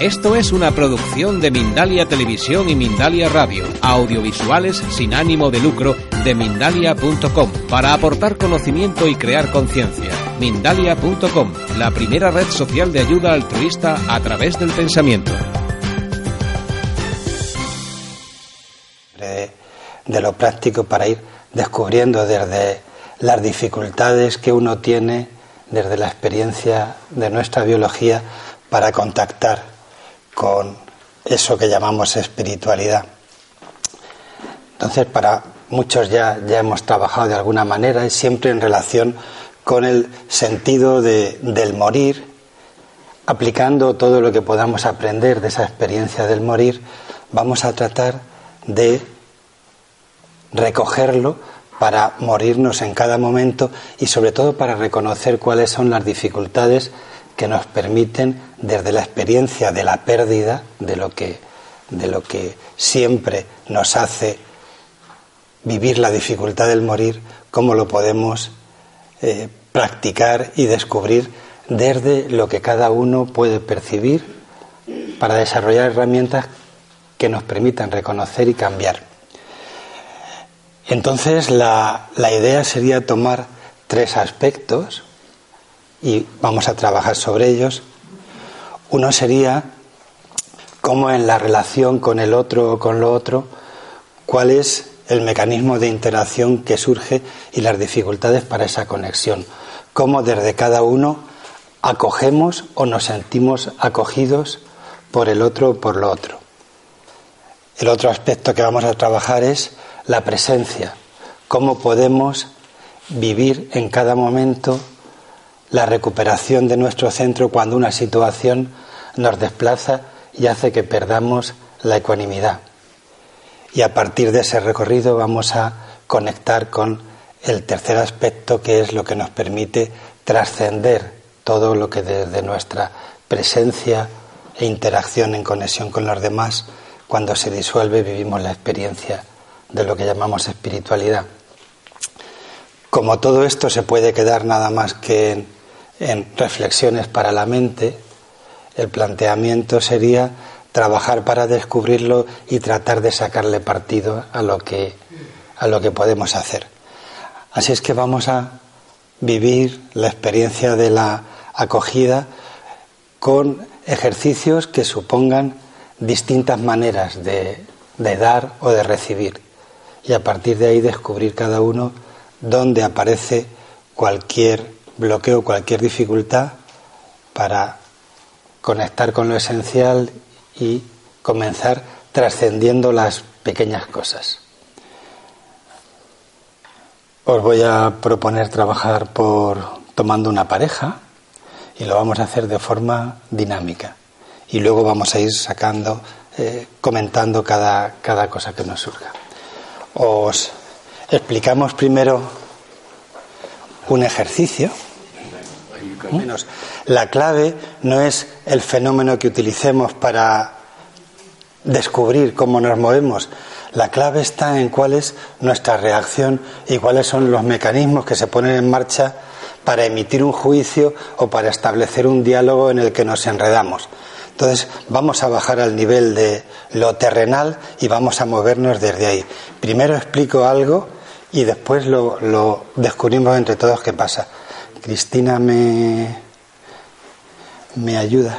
Esto es una producción de Mindalia Televisión y Mindalia Radio, audiovisuales sin ánimo de lucro de mindalia.com, para aportar conocimiento y crear conciencia. Mindalia.com, la primera red social de ayuda altruista a través del pensamiento. De, de lo práctico para ir descubriendo desde las dificultades que uno tiene desde la experiencia de nuestra biología para contactar con eso que llamamos espiritualidad. Entonces, para muchos ya, ya hemos trabajado de alguna manera y siempre en relación con el sentido de, del morir, aplicando todo lo que podamos aprender de esa experiencia del morir, vamos a tratar de recogerlo para morirnos en cada momento y sobre todo para reconocer cuáles son las dificultades que nos permiten desde la experiencia de la pérdida, de lo que, de lo que siempre nos hace vivir la dificultad del morir, cómo lo podemos eh, practicar y descubrir desde lo que cada uno puede percibir para desarrollar herramientas que nos permitan reconocer y cambiar. Entonces la, la idea sería tomar tres aspectos y vamos a trabajar sobre ellos. Uno sería cómo en la relación con el otro o con lo otro, cuál es el mecanismo de interacción que surge y las dificultades para esa conexión. Cómo desde cada uno acogemos o nos sentimos acogidos por el otro o por lo otro. El otro aspecto que vamos a trabajar es la presencia, cómo podemos vivir en cada momento la recuperación de nuestro centro cuando una situación nos desplaza y hace que perdamos la ecuanimidad. Y a partir de ese recorrido vamos a conectar con el tercer aspecto que es lo que nos permite trascender todo lo que desde nuestra presencia e interacción en conexión con los demás, cuando se disuelve vivimos la experiencia de lo que llamamos espiritualidad. Como todo esto se puede quedar nada más que en en reflexiones para la mente, el planteamiento sería trabajar para descubrirlo y tratar de sacarle partido a lo que, a lo que podemos hacer. Así es que vamos a vivir la experiencia de la acogida con ejercicios que supongan distintas maneras de, de dar o de recibir y a partir de ahí descubrir cada uno dónde aparece cualquier bloqueo cualquier dificultad para conectar con lo esencial y comenzar trascendiendo las pequeñas cosas. Os voy a proponer trabajar por tomando una pareja y lo vamos a hacer de forma dinámica. Y luego vamos a ir sacando, eh, comentando cada, cada cosa que nos surja. Os explicamos primero un ejercicio. Menos. La clave no es el fenómeno que utilicemos para descubrir cómo nos movemos. La clave está en cuál es nuestra reacción y cuáles son los mecanismos que se ponen en marcha para emitir un juicio o para establecer un diálogo en el que nos enredamos. Entonces vamos a bajar al nivel de lo terrenal y vamos a movernos desde ahí. Primero explico algo y después lo, descubrimos entre todos qué pasa. Cristina me, me ayuda.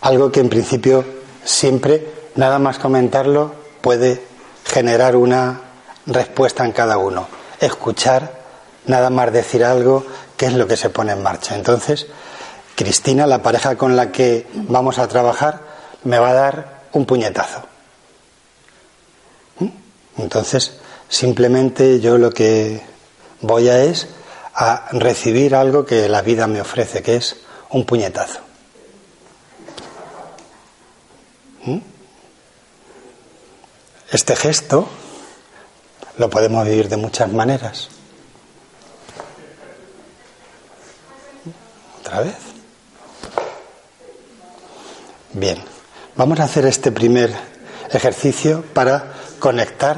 Algo que en principio siempre, nada más comentarlo, puede generar una respuesta en cada uno. Escuchar, nada más decir algo, qué es lo que se pone en marcha. Entonces, Cristina, la pareja con la que vamos a trabajar, me va a dar un puñetazo. Entonces, simplemente yo lo que voy a es a recibir algo que la vida me ofrece, que es un puñetazo. ¿Mm? Este gesto lo podemos vivir de muchas maneras. ¿Otra vez? Bien, vamos a hacer este primer ejercicio para conectar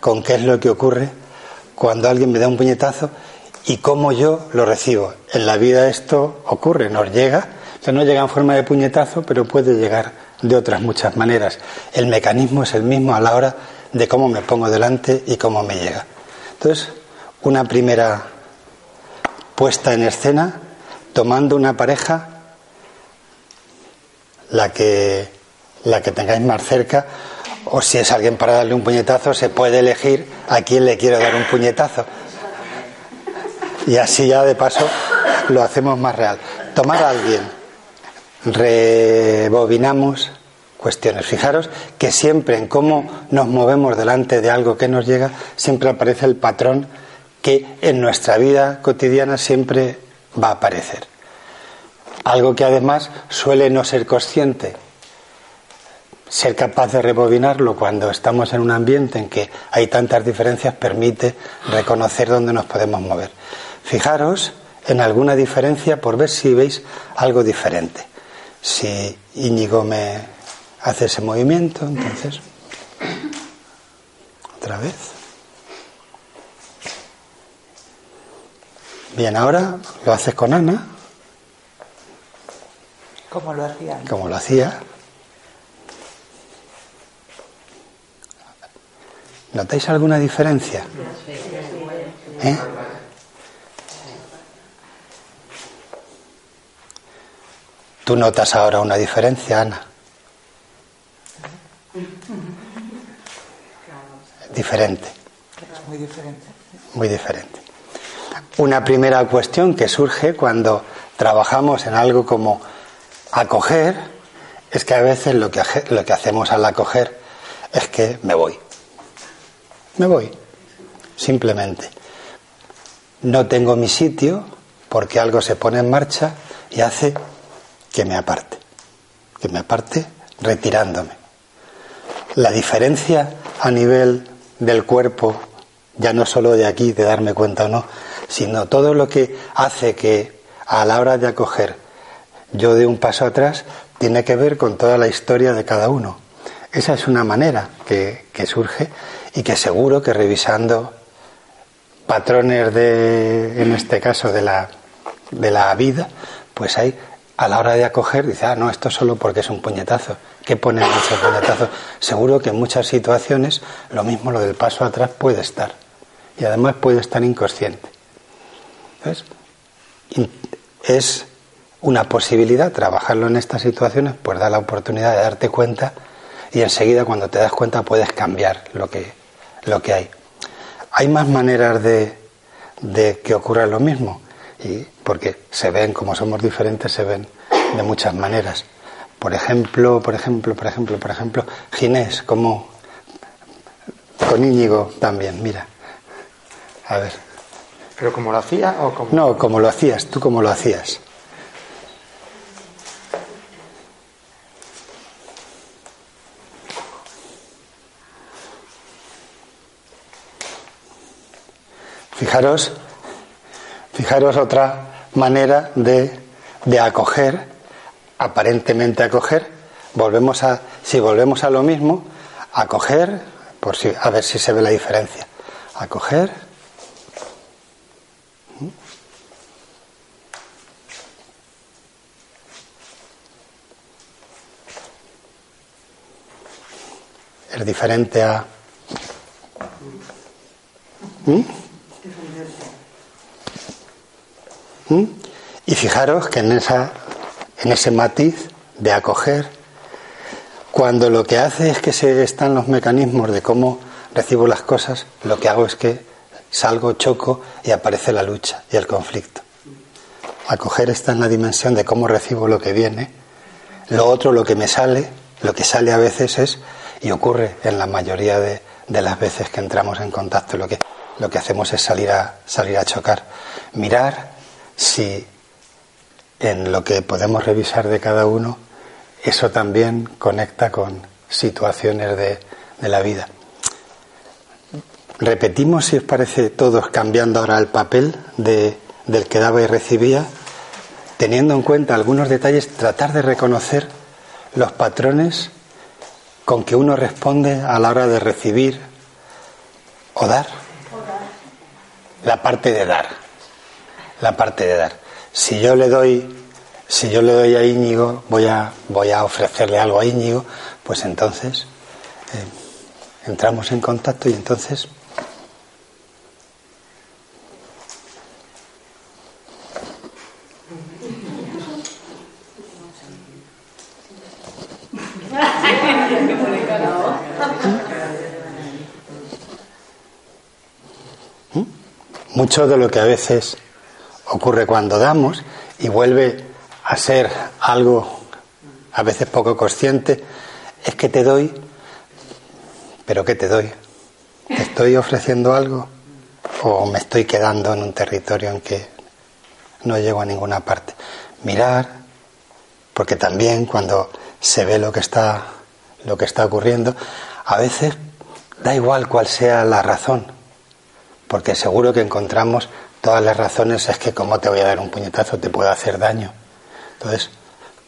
con qué es lo que ocurre cuando alguien me da un puñetazo y cómo yo lo recibo. en la vida esto ocurre, nos llega, o no llega en forma de puñetazo, pero puede llegar de otras muchas maneras. El mecanismo es el mismo a la hora de cómo me pongo delante y cómo me llega. Entonces, una primera puesta en escena, tomando una pareja, la que, la que tengáis más cerca, o si es alguien para darle un puñetazo, se puede elegir a quién le quiero dar un puñetazo. Y así ya de paso lo hacemos más real. Tomar a alguien, rebobinamos cuestiones. Fijaros que siempre en cómo nos movemos delante de algo que nos llega, siempre aparece el patrón que en nuestra vida cotidiana siempre va a aparecer. Algo que además suele no ser consciente. Ser capaz de rebobinarlo cuando estamos en un ambiente en que hay tantas diferencias permite reconocer dónde nos podemos mover. Fijaros en alguna diferencia por ver si veis algo diferente. Si Íñigo me hace ese movimiento, entonces. Otra vez. Bien, ahora lo haces con Ana. Como lo hacía. Como lo hacía. ¿Notáis alguna diferencia? ¿Eh? ¿Tú notas ahora una diferencia, Ana? Diferente. Muy diferente. Muy diferente. Una primera cuestión que surge cuando trabajamos en algo como acoger es que a veces lo que, lo que hacemos al acoger es que me voy. Me voy. Simplemente. No tengo mi sitio porque algo se pone en marcha y hace que me aparte, que me aparte retirándome. La diferencia a nivel del cuerpo, ya no solo de aquí, de darme cuenta o no, sino todo lo que hace que a la hora de acoger yo dé un paso atrás, tiene que ver con toda la historia de cada uno. Esa es una manera que, que surge y que seguro que revisando patrones de, en este caso, de la, de la vida, pues hay a la hora de acoger dice, ah, no, esto solo porque es un puñetazo. ¿Qué pone en ese puñetazo? Seguro que en muchas situaciones lo mismo, lo del paso atrás puede estar. Y además puede estar inconsciente. ¿Ves? Es una posibilidad trabajarlo en estas situaciones, pues da la oportunidad de darte cuenta y enseguida cuando te das cuenta puedes cambiar lo que, lo que hay. Hay más maneras de, de que ocurra lo mismo y porque se ven como somos diferentes se ven de muchas maneras. Por ejemplo por ejemplo por ejemplo por ejemplo Ginés como con Íñigo también mira. A ver. Pero como lo hacía o como no como lo hacías tú como lo hacías Fijaros Fijaros otra manera de, de acoger, aparentemente acoger, volvemos a, si volvemos a lo mismo, acoger, por si, a ver si se ve la diferencia. Acoger. Es diferente a. ¿Mm? ¿Mm? Y fijaros que en, esa, en ese matiz de acoger, cuando lo que hace es que se están los mecanismos de cómo recibo las cosas, lo que hago es que salgo, choco y aparece la lucha y el conflicto. Acoger está en la dimensión de cómo recibo lo que viene. Lo otro, lo que me sale, lo que sale a veces es, y ocurre en la mayoría de, de las veces que entramos en contacto, lo que, lo que hacemos es salir a, salir a chocar. Mirar si en lo que podemos revisar de cada uno, eso también conecta con situaciones de, la vida. Repetimos, si os parece, todos cambiando ahora el papel de, del que daba y recibía, teniendo en cuenta algunos detalles, tratar de reconocer los patrones con que uno responde a la hora de recibir o dar. La parte de dar la parte de dar. si yo le doy, si yo le doy a Íñigo, voy a, voy a ofrecerle algo a Íñigo, pues entonces eh, entramos en contacto y entonces mucho de lo que a veces ocurre cuando damos y vuelve a ser algo a veces poco consciente, es que te doy, pero ¿qué te doy? ¿Te estoy ofreciendo algo o me estoy quedando en un territorio en que no llego a ninguna parte? Mirar, porque también cuando se ve lo que está lo que está ocurriendo, a veces da igual cuál sea la razón, porque seguro que encontramos todas las razones, es que como te voy a dar un puñetazo te puedo hacer daño. Entonces,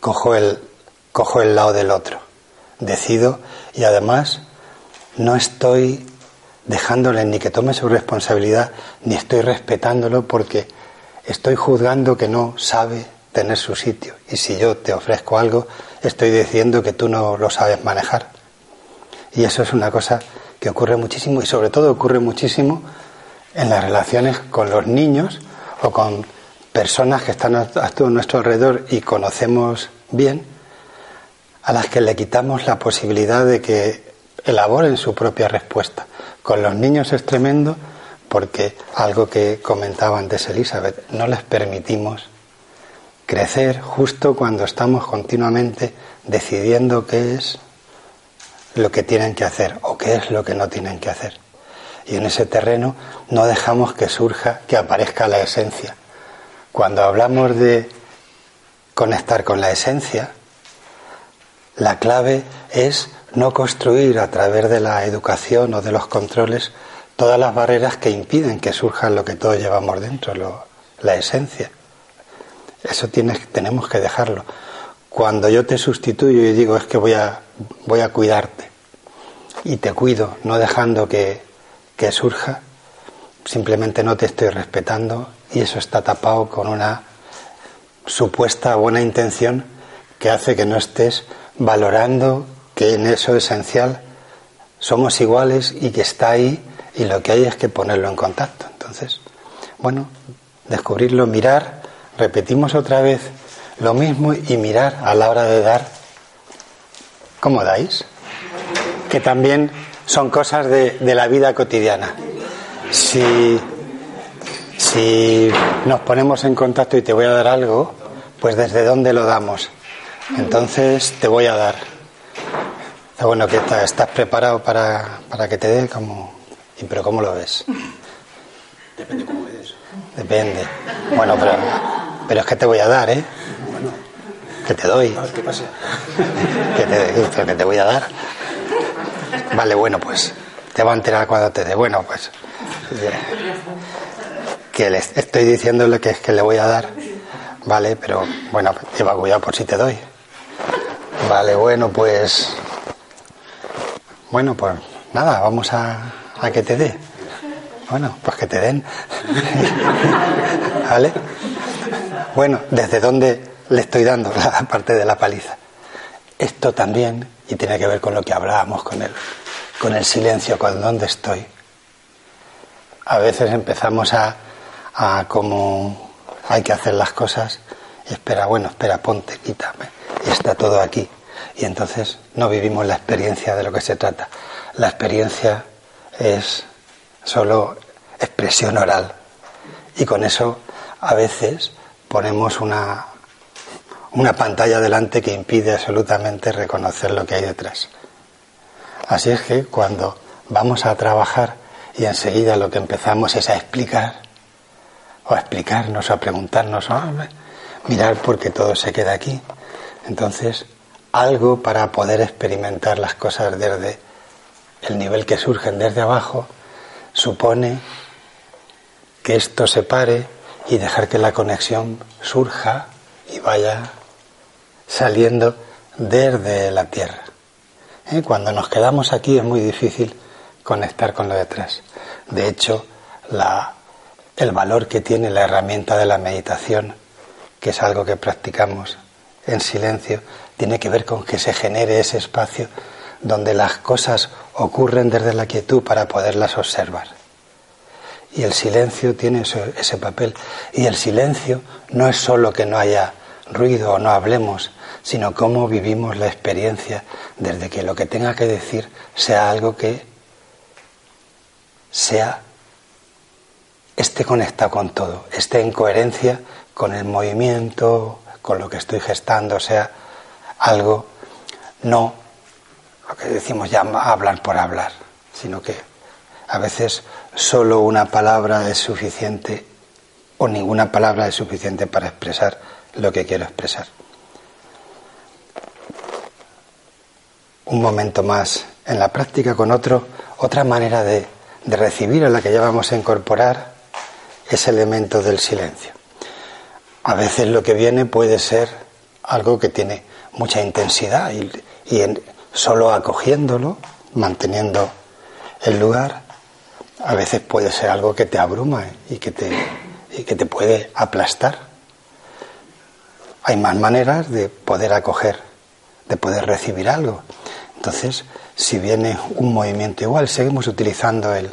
cojo el, cojo el lado del otro, decido y además no estoy dejándole ni que tome su responsabilidad, ni estoy respetándolo porque estoy juzgando que no sabe tener su sitio. Y si yo te ofrezco algo, estoy diciendo que tú no lo sabes manejar. Y eso es una cosa que ocurre muchísimo y sobre todo ocurre muchísimo en las relaciones con los niños o con personas que están a nuestro alrededor y conocemos bien, a las que le quitamos la posibilidad de que elaboren su propia respuesta. Con los niños es tremendo porque algo que comentaba antes Elizabeth, no les permitimos crecer justo cuando estamos continuamente decidiendo qué es lo que tienen que hacer o qué es lo que no tienen que hacer y en ese terreno no dejamos que surja, que aparezca la esencia. Cuando hablamos de conectar con la esencia, la clave es no construir a través de la educación o de los controles todas las barreras que impiden que surja lo que todos llevamos dentro, la esencia. Eso tienes, tenemos que dejarlo. Cuando yo te sustituyo y digo es que voy a, voy a cuidarte y te cuido, no dejando que, que surja, simplemente no te estoy respetando y eso está tapado con una supuesta buena intención que hace que no estés valorando que en eso esencial somos iguales y que está ahí y lo que hay es que ponerlo en contacto. Entonces, bueno, descubrirlo, mirar, repetimos otra vez lo mismo y mirar a la hora de dar, ¿cómo dais? Que también son cosas de, la vida cotidiana. Si, si nos ponemos en contacto y te voy a dar algo, pues desde dónde lo damos. Entonces te voy a dar. Bueno, que estás preparado para, para que te dé como... Pero ¿cómo lo ves? Depende cómo ves. Depende. Bueno, pero, pero es que te voy a dar, ¿eh? Bueno, que te doy. A ver qué pasa. Que te, que te voy a dar. Vale, bueno, pues te va a enterar cuando te dé. Bueno, pues que le estoy diciéndole que es que le voy a dar. Vale, pero bueno, lleva cuidado por si te doy. Vale, bueno, pues bueno, pues nada, vamos a, a que te dé. Bueno, pues que te den. ¿Vale? Bueno, ¿desde dónde le estoy dando la parte de la paliza? Esto también y tiene que ver con lo que hablábamos con el, con el silencio, con dónde estoy. A veces empezamos a, a como hay que hacer las cosas y espera, bueno, espera, ponte, quítame, y está todo aquí. Y entonces no vivimos la experiencia de lo que se trata. La experiencia es solo expresión oral. Y con eso a veces ponemos una, una pantalla delante que impide absolutamente reconocer lo que hay detrás. Así es que cuando vamos a trabajar y enseguida lo que empezamos es a explicar, o a explicarnos, o a preguntarnos, mirar porque todo se queda aquí. Entonces, algo para poder experimentar las cosas desde el nivel que surgen desde abajo supone que esto se pare y dejar que la conexión surja y vaya saliendo desde la tierra. ¿Eh? Cuando nos quedamos aquí es muy difícil conectar con lo detrás. De hecho, la, el valor que tiene la herramienta de la meditación que es algo que practicamos en silencio, tiene que ver con que se genere ese espacio donde las cosas ocurren desde la quietud para poderlas observar. Y el silencio tiene ese, papel. Y el silencio no es solo que no haya ruido o no hablemos, sino cómo vivimos la experiencia desde que lo que tenga que decir sea algo que sea esté conectado con todo, esté en coherencia con el movimiento, con lo que estoy gestando, sea algo no lo que decimos ya hablar por hablar, sino que a veces solo una palabra es suficiente o ninguna palabra es suficiente para expresar lo que quiero expresar. Un momento más en la práctica con otro, otra manera de, de recibir a la que ya vamos a incorporar ese elemento del silencio. A veces lo que viene puede ser algo que tiene mucha intensidad y, y solo acogiéndolo, manteniendo el lugar, a veces puede ser algo que te abruma y que te, y que te puede aplastar. Hay más maneras de poder acoger, de poder recibir algo. Entonces, si viene un movimiento igual, seguimos utilizando el,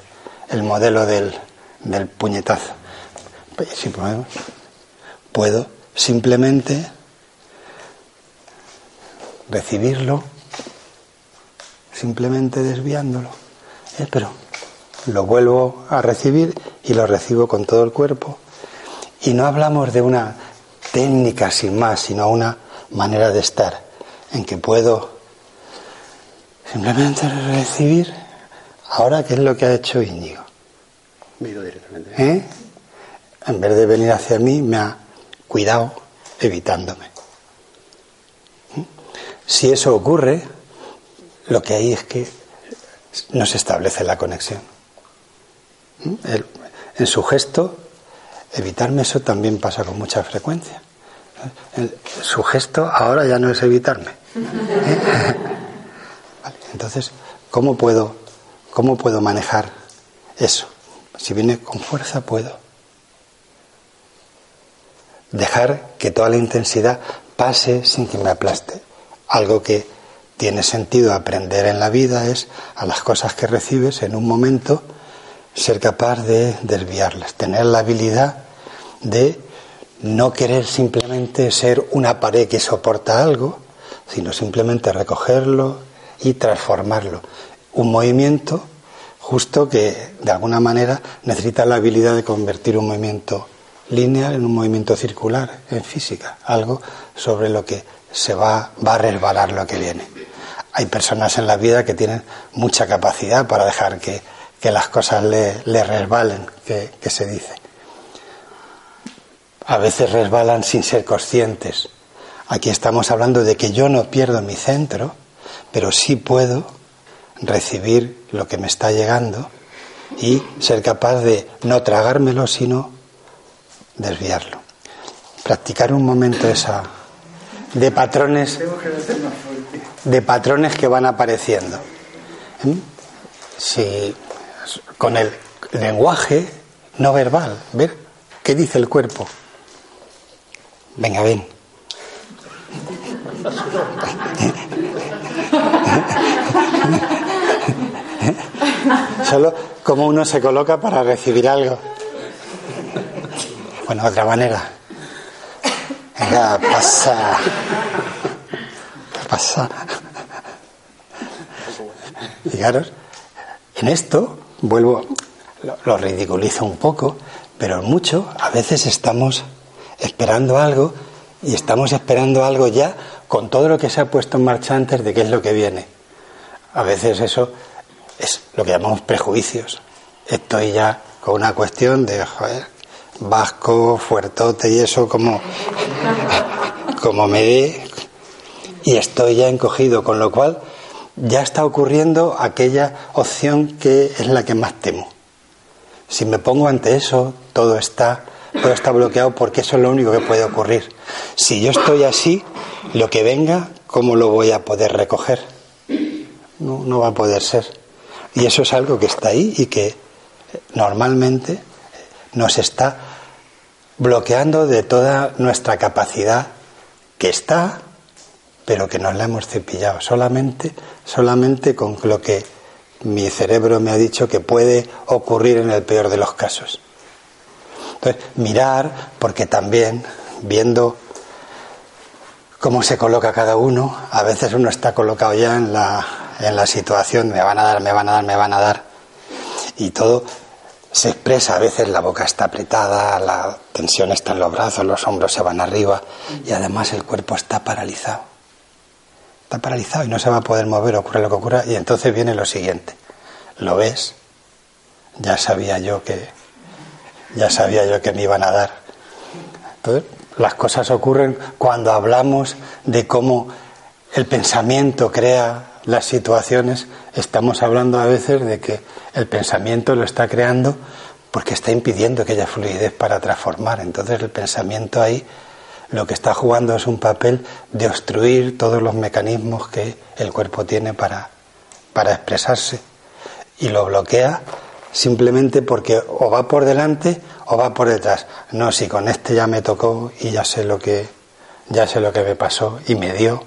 el modelo del, del puñetazo. Si puedo simplemente recibirlo simplemente desviándolo. ¿eh? Pero lo vuelvo a recibir y lo recibo con todo el cuerpo. Y no hablamos de una técnica sin más, sino una manera de estar en que puedo simplemente recibir. Ahora, ¿qué es lo que ha hecho Íñigo? directamente. ¿Eh? En vez de venir hacia mí, me ha cuidado evitándome. ¿Mm? Si eso ocurre, lo que hay es que no se establece la conexión. ¿Mm? en su gesto, evitarme eso también pasa con mucha frecuencia. su gesto ahora ya no es evitarme. Entonces, ¿cómo puedo, ¿cómo puedo manejar eso? Si viene con fuerza, puedo. Dejar que toda la intensidad pase sin que me aplaste. Algo que tiene sentido aprender en la vida es a las cosas que recibes en un momento ser capaz de desviarlas, tener la habilidad de no querer simplemente ser una pared que soporta algo, sino simplemente recogerlo y transformarlo. Un movimiento justo que de alguna manera necesita la habilidad de convertir un movimiento lineal en un movimiento circular en física, algo sobre lo que se va, va a resbalar lo que viene hay personas en la vida que tienen mucha capacidad para dejar que, las cosas le, resbalen, que, que, se dice. A veces resbalan sin ser conscientes. Aquí estamos hablando de que yo no pierdo mi centro, pero sí puedo recibir lo que me está llegando y ser capaz de no tragármelo, sino desviarlo. Practicar un momento esa de patrones de patrones que van apareciendo. ¿Mm? Si con el lenguaje no verbal, ver qué dice el cuerpo. Venga, ven. Solo como uno se coloca para recibir algo. Bueno, otra manera. Venga, pasa. Pasa. Fijaros, en esto, vuelvo, lo, ridiculizo un poco, pero mucho, a veces estamos esperando algo y estamos esperando algo ya con todo lo que se ha puesto en marcha antes de qué es lo que viene. A veces eso es lo que llamamos prejuicios. Estoy ya con una cuestión de, joder, vasco, fuertote y eso como, como me dé, y estoy ya encogido, con lo cual ya está ocurriendo aquella opción que es la que más temo. Si me pongo ante eso, todo está, todo está bloqueado porque eso es lo único que puede ocurrir. Si yo estoy así, lo que venga, ¿cómo lo voy a poder recoger? No, no va a poder ser. Y eso es algo que está ahí y que normalmente nos está bloqueando de toda nuestra capacidad que está, pero que nos la hemos cepillado solamente, solamente con lo que mi cerebro me ha dicho que puede ocurrir en el peor de los casos. Entonces, mirar, porque también viendo cómo se coloca cada uno, a veces uno está colocado ya en la, en la situación, me van a dar, me van a dar, me van a dar, y todo se expresa, a veces la boca está apretada, la tensión está en los brazos, los hombros se van arriba, y además el cuerpo está paralizado. Está paralizado y no se va a poder mover, ocurre lo que ocurra, y entonces viene lo siguiente, lo ves, ya sabía yo que, ya sabía yo que me iban a dar. Entonces, las cosas ocurren cuando hablamos de cómo el pensamiento crea las situaciones, estamos hablando a veces de que el pensamiento lo está creando porque está impidiendo que haya fluidez para transformar. Entonces el pensamiento ahí lo que está jugando es un papel de obstruir todos los mecanismos que el cuerpo tiene para, para expresarse y lo bloquea simplemente porque o va por delante o va por detrás. No, si con este ya me tocó y ya sé lo que ya sé lo que me pasó y me dio,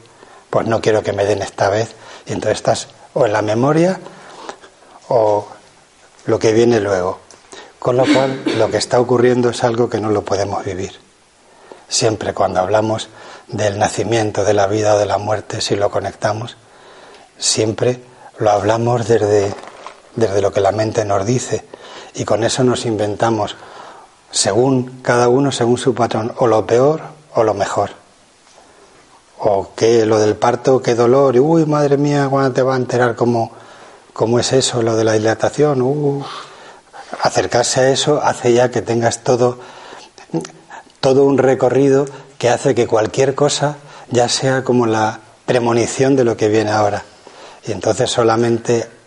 pues no quiero que me den esta vez. Y entonces estás o en la memoria o lo que viene luego. Con lo cual, lo que está ocurriendo es algo que no lo podemos vivir. Siempre cuando hablamos del nacimiento, de la vida o de la muerte, si lo conectamos, siempre lo hablamos desde desde lo que la mente nos dice y con eso nos inventamos según cada uno, según su patrón, o lo peor o lo mejor. O que lo del parto, qué dolor, y uy, madre mía, ¿cuándo te va a enterar cómo, cómo es eso, lo de la dilatación? Acercarse a eso hace ya que tengas todo, todo un recorrido que hace que cualquier cosa ya sea como la premonición de lo que viene ahora. Y entonces solamente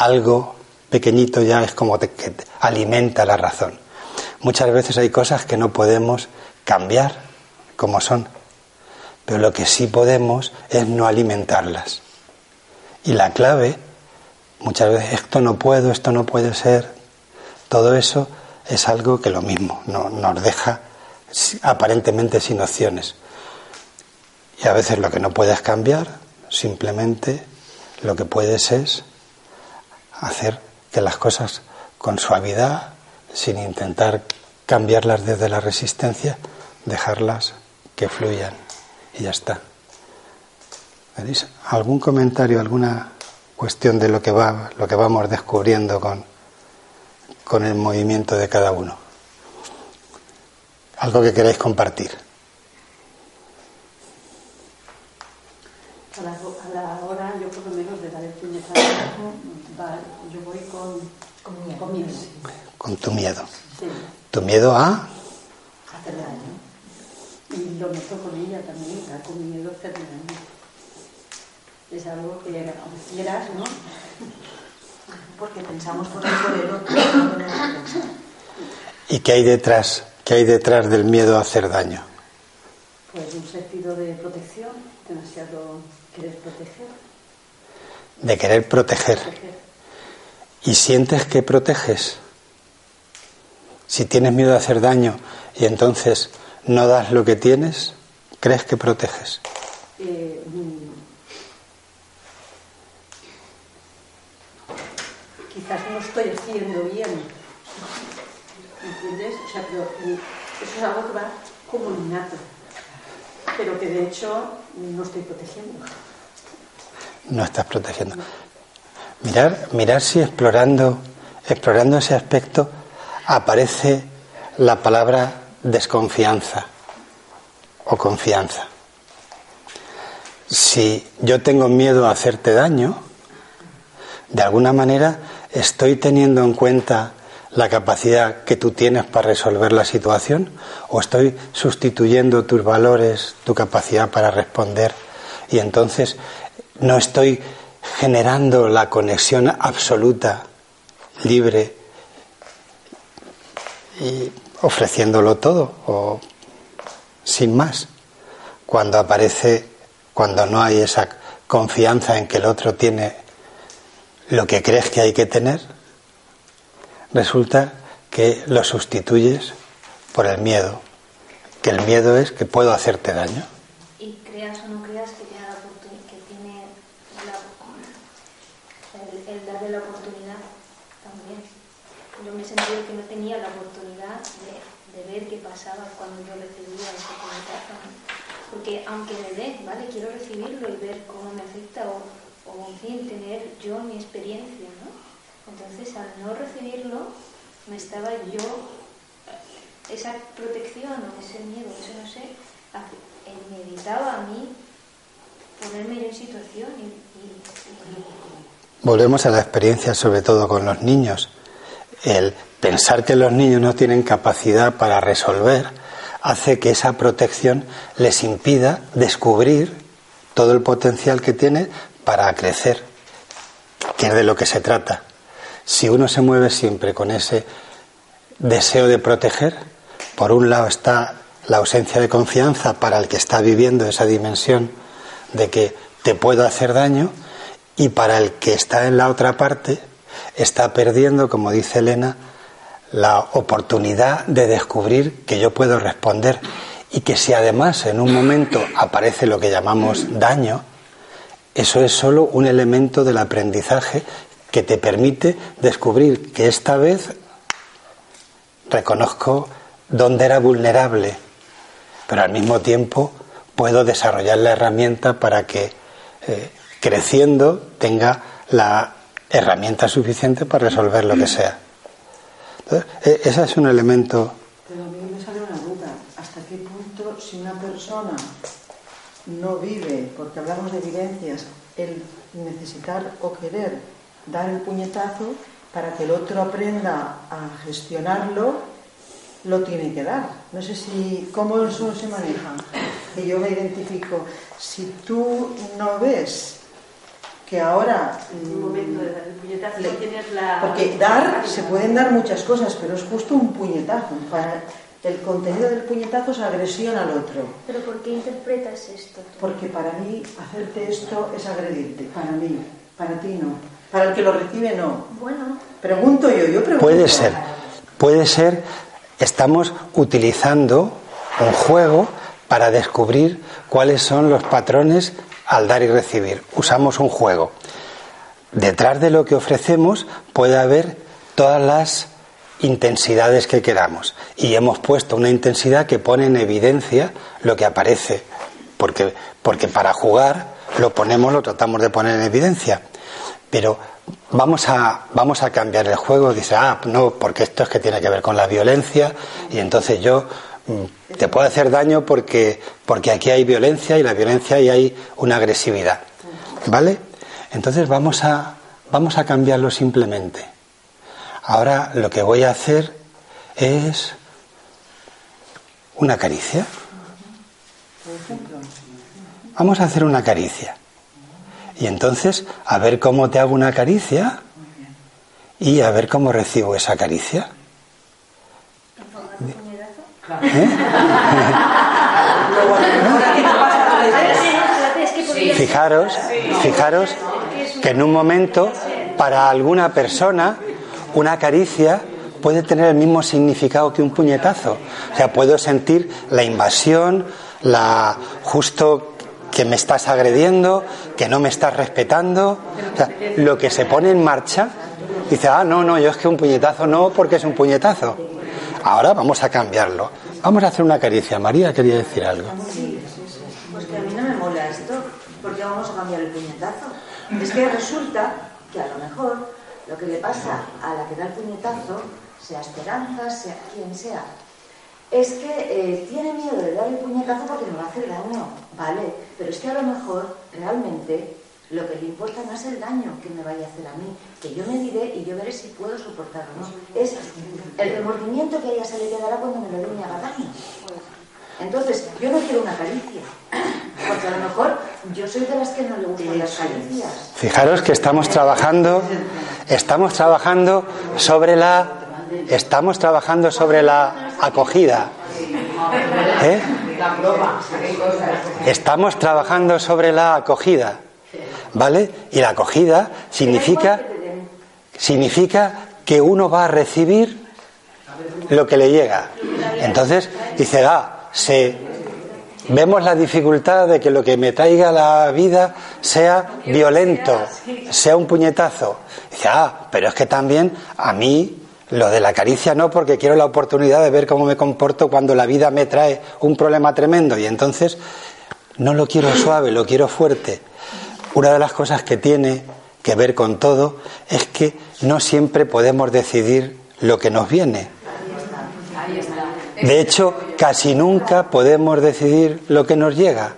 algo pequeñito ya es como que alimenta la razón. Muchas veces hay cosas que no podemos cambiar como son, pero lo que sí podemos es no alimentarlas. Y la clave, muchas veces, esto no puedo, esto no puede ser, todo eso es algo que lo mismo, no, nos deja aparentemente sin opciones. Y a veces lo que no puedes cambiar, simplemente lo que puedes es hacer que las cosas con suavidad, sin intentar cambiarlas desde la resistencia, dejarlas que fluyan y ya está. ¿Veis? ¿Algún comentario, alguna cuestión de lo que va, lo que vamos descubriendo con, con el movimiento de cada uno? Algo que queráis compartir la, hora, yo por lo menos, de dar el yo voy con, con miedo. Con, miedo. con tu miedo. Sí. ¿Tu miedo a? Hacer daño. Y lo noto con ella también, da con miedo a hacer daño. Es algo que aunque quieras, ¿no? Porque pensamos por el, por el otro. ¿Y qué hay detrás? ¿Qué hay detrás del miedo a hacer daño? Pues un sentido de protección, demasiado querer proteger. De querer proteger. proteger y sientes que proteges. Si tienes miedo a hacer daño y entonces no das lo que tienes, ¿crees que proteges? Eh, quizás no estoy haciendo bien. ¿Entiendes? O sea, pero eso es algo que va como innato, pero que de hecho no estoy protegiendo. No estás protegiendo. Mirar, mirar si explorando, explorando ese aspecto aparece la palabra desconfianza o confianza. Si yo tengo miedo a hacerte daño, de alguna manera estoy teniendo en cuenta la capacidad que tú tienes para resolver la situación o estoy sustituyendo tus valores, tu capacidad para responder y entonces no estoy generando la conexión absoluta, libre y ofreciéndolo todo o sin más. Cuando aparece, cuando no hay esa confianza en que el otro tiene lo que crees que hay que tener, resulta que lo sustituyes por el miedo, que el miedo es que puedo hacerte daño. Y creas o no creas que tiene, la que tiene el, el darle la oportunidad también. Yo me he sentido que no tenía la oportunidad de, de ver qué pasaba cuando yo recibía ese comentario. Porque aunque me dé, ¿vale? Quiero recibirlo y ver cómo me afecta o, o en fin, tener yo mi experiencia, ¿no? Entonces, al no recibirlo, me estaba yo, esa protección o ese miedo, eso no sé, me evitaba a mí ponerme en situación y, Volvemos a la experiencia, sobre todo con los niños. El pensar que los niños no tienen capacidad para resolver hace que esa protección les impida descubrir todo el potencial que tiene para crecer, que es de lo que se trata. Si uno se mueve siempre con ese deseo de proteger, por un lado está la ausencia de confianza para el que está viviendo esa dimensión de que te puedo hacer daño y para el que está en la otra parte está perdiendo, como dice Elena, la oportunidad de descubrir que yo puedo responder y que si además en un momento aparece lo que llamamos daño, eso es solo un elemento del aprendizaje que te permite descubrir que esta vez reconozco dónde era vulnerable, pero al mismo tiempo puedo desarrollar la herramienta para que eh, creciendo tenga la herramienta suficiente para resolver lo que sea. Entonces, e, ese es un elemento. Pero a mí me sale una duda. ¿Hasta qué punto, si una persona no vive, porque hablamos de vivencias, el necesitar o querer dar el puñetazo para que el otro aprenda a gestionarlo, lo tiene que dar. No sé si cómo eso se maneja. Que yo me identifico. Si tú no ves que ahora tienes la porque dar se pueden dar muchas cosas, pero es justo un puñetazo. Para, el contenido del puñetazo es agresión al otro. ¿Pero por qué interpretas esto? Porque para mí hacerte esto es agredirte. Para mí. Para ti no. Para el que lo recibe no. Bueno. Pregunto yo, yo pregunto. Puede ser. Puede ser. Estamos utilizando un juego para descubrir cuáles son los patrones al dar y recibir. Usamos un juego. Detrás de lo que ofrecemos puede haber todas las intensidades que queramos. Y hemos puesto una intensidad que pone en evidencia lo que aparece. Porque, porque para jugar lo ponemos, lo tratamos de poner en evidencia. Pero vamos a, vamos a cambiar el juego. Dice, ah, no, porque esto es que tiene que ver con la violencia. Y entonces yo mm, te puedo hacer daño porque, porque aquí hay violencia y la violencia y hay una agresividad. ¿Vale? Entonces vamos a, vamos a cambiarlo simplemente. Ahora lo que voy a hacer es una caricia. Vamos a hacer una caricia. Y entonces, a ver cómo te hago una caricia y a ver cómo recibo esa caricia. ¿Eh? Fijaros, fijaros que en un momento para alguna persona una caricia puede tener el mismo significado que un puñetazo. O sea, puedo sentir la invasión, la justo que me estás agrediendo, que no me estás respetando. O sea, lo que se pone en marcha, dice, ah, no, no, yo es que un puñetazo no, porque es un puñetazo. Ahora vamos a cambiarlo. Vamos a hacer una caricia. María quería decir algo. Pues que a mí no me mola esto, porque vamos a cambiar el puñetazo. Es que resulta que a lo mejor lo que le pasa a la que da el puñetazo, sea Esperanza, sea quien sea, es que eh, tiene miedo de dar el puñetazo porque me va a hacer daño, ¿vale? Pero es que a lo mejor realmente lo que le importa no es el daño que me vaya a hacer a mí, que yo me diré y yo veré si puedo soportarlo o no. Es el remordimiento que a ella se le quedará cuando me lo dé y me haga daño. Entonces, yo no quiero una caricia, porque a lo mejor yo soy de las que no le gustan las caricias. Fijaros que estamos trabajando, estamos trabajando sobre la, estamos trabajando sobre la acogida. ¿Eh? Estamos trabajando sobre la acogida, ¿vale? Y la acogida significa significa que uno va a recibir lo que le llega. Entonces dice, ah, se, vemos la dificultad de que lo que me traiga la vida sea violento, sea un puñetazo. Dice, ah, pero es que también a mí lo de la caricia no, porque quiero la oportunidad de ver cómo me comporto cuando la vida me trae un problema tremendo y entonces no lo quiero suave, lo quiero fuerte. Una de las cosas que tiene que ver con todo es que no siempre podemos decidir lo que nos viene. De hecho, casi nunca podemos decidir lo que nos llega.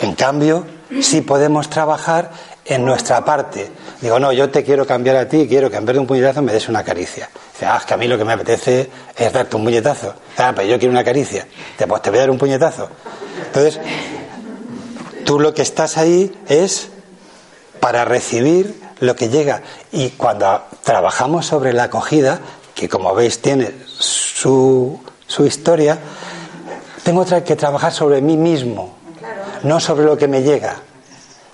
En cambio, sí podemos trabajar en nuestra parte. Digo, no, yo te quiero cambiar a ti, quiero que en vez de un puñetazo me des una caricia. Dice, ah, es que a mí lo que me apetece es darte un puñetazo. Ah, pues yo quiero una caricia. Dice, pues te voy a dar un puñetazo. Entonces, tú lo que estás ahí es para recibir lo que llega. Y cuando trabajamos sobre la acogida, que como veis tiene su, su historia, tengo que trabajar sobre mí mismo, no sobre lo que me llega.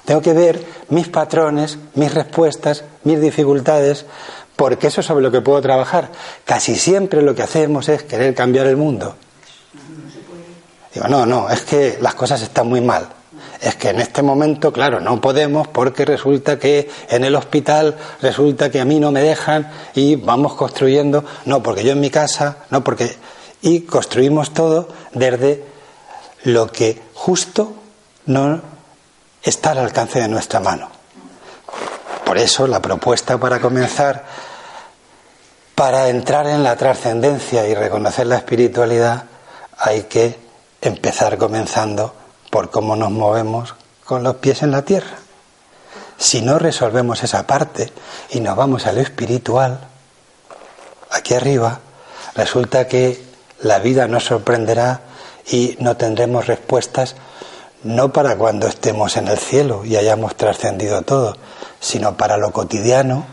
Tengo que ver mis patrones, mis respuestas, mis dificultades, porque eso es sobre lo que puedo trabajar. Casi siempre lo que hacemos es querer cambiar el mundo. Digo, no, no, es que las cosas están muy mal. Es que en este momento, claro, no podemos porque resulta que en el hospital resulta que a mí no me dejan y vamos construyendo, no, porque yo en mi casa, no, porque... Y construimos todo desde lo que justo no está al alcance de nuestra mano. Por eso la propuesta para comenzar, para entrar en la trascendencia y reconocer la espiritualidad, hay que empezar comenzando por cómo nos movemos con los pies en la tierra. Si no resolvemos esa parte y nos vamos a lo espiritual, aquí arriba, resulta que la vida nos sorprenderá y no tendremos respuestas no para cuando estemos en el cielo y hayamos trascendido todo, sino para lo cotidiano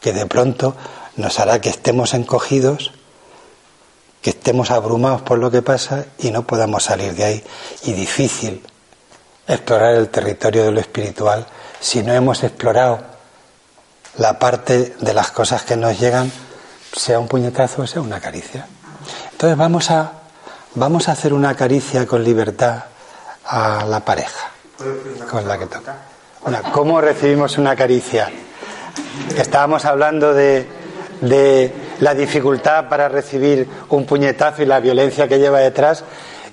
que de pronto nos hará que estemos encogidos, que estemos abrumados por lo que pasa y no podamos salir de ahí. Y difícil explorar el territorio de lo espiritual si no hemos explorado la parte de las cosas que nos llegan, sea un puñetazo o sea una caricia. Entonces vamos a, vamos a hacer una caricia con libertad a la pareja con la que toca. ¿Cómo recibimos una caricia? Estábamos hablando de, de la dificultad para recibir un puñetazo y la violencia que lleva detrás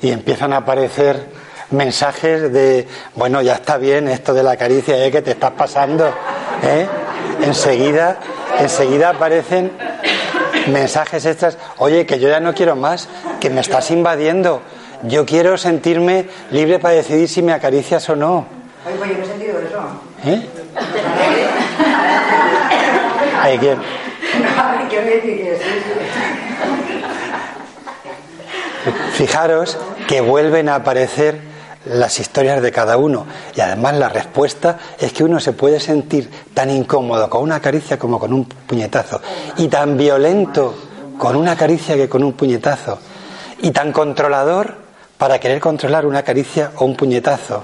y empiezan a aparecer mensajes de, bueno, ya está bien esto de la caricia, ¿eh? que te estás pasando. ¿eh? Enseguida, enseguida aparecen mensajes extras, oye, que yo ya no quiero más, que me estás invadiendo yo quiero sentirme libre para decidir si me acaricias o no. Ay, pues yo no he sentido eso. ¿Eh? ¿Hay quién? Fijaros que vuelven a aparecer las historias de cada uno y además la respuesta es que uno se puede sentir tan incómodo con una caricia como con un puñetazo y tan violento con una caricia que con un puñetazo y tan controlador para querer controlar una caricia o un puñetazo.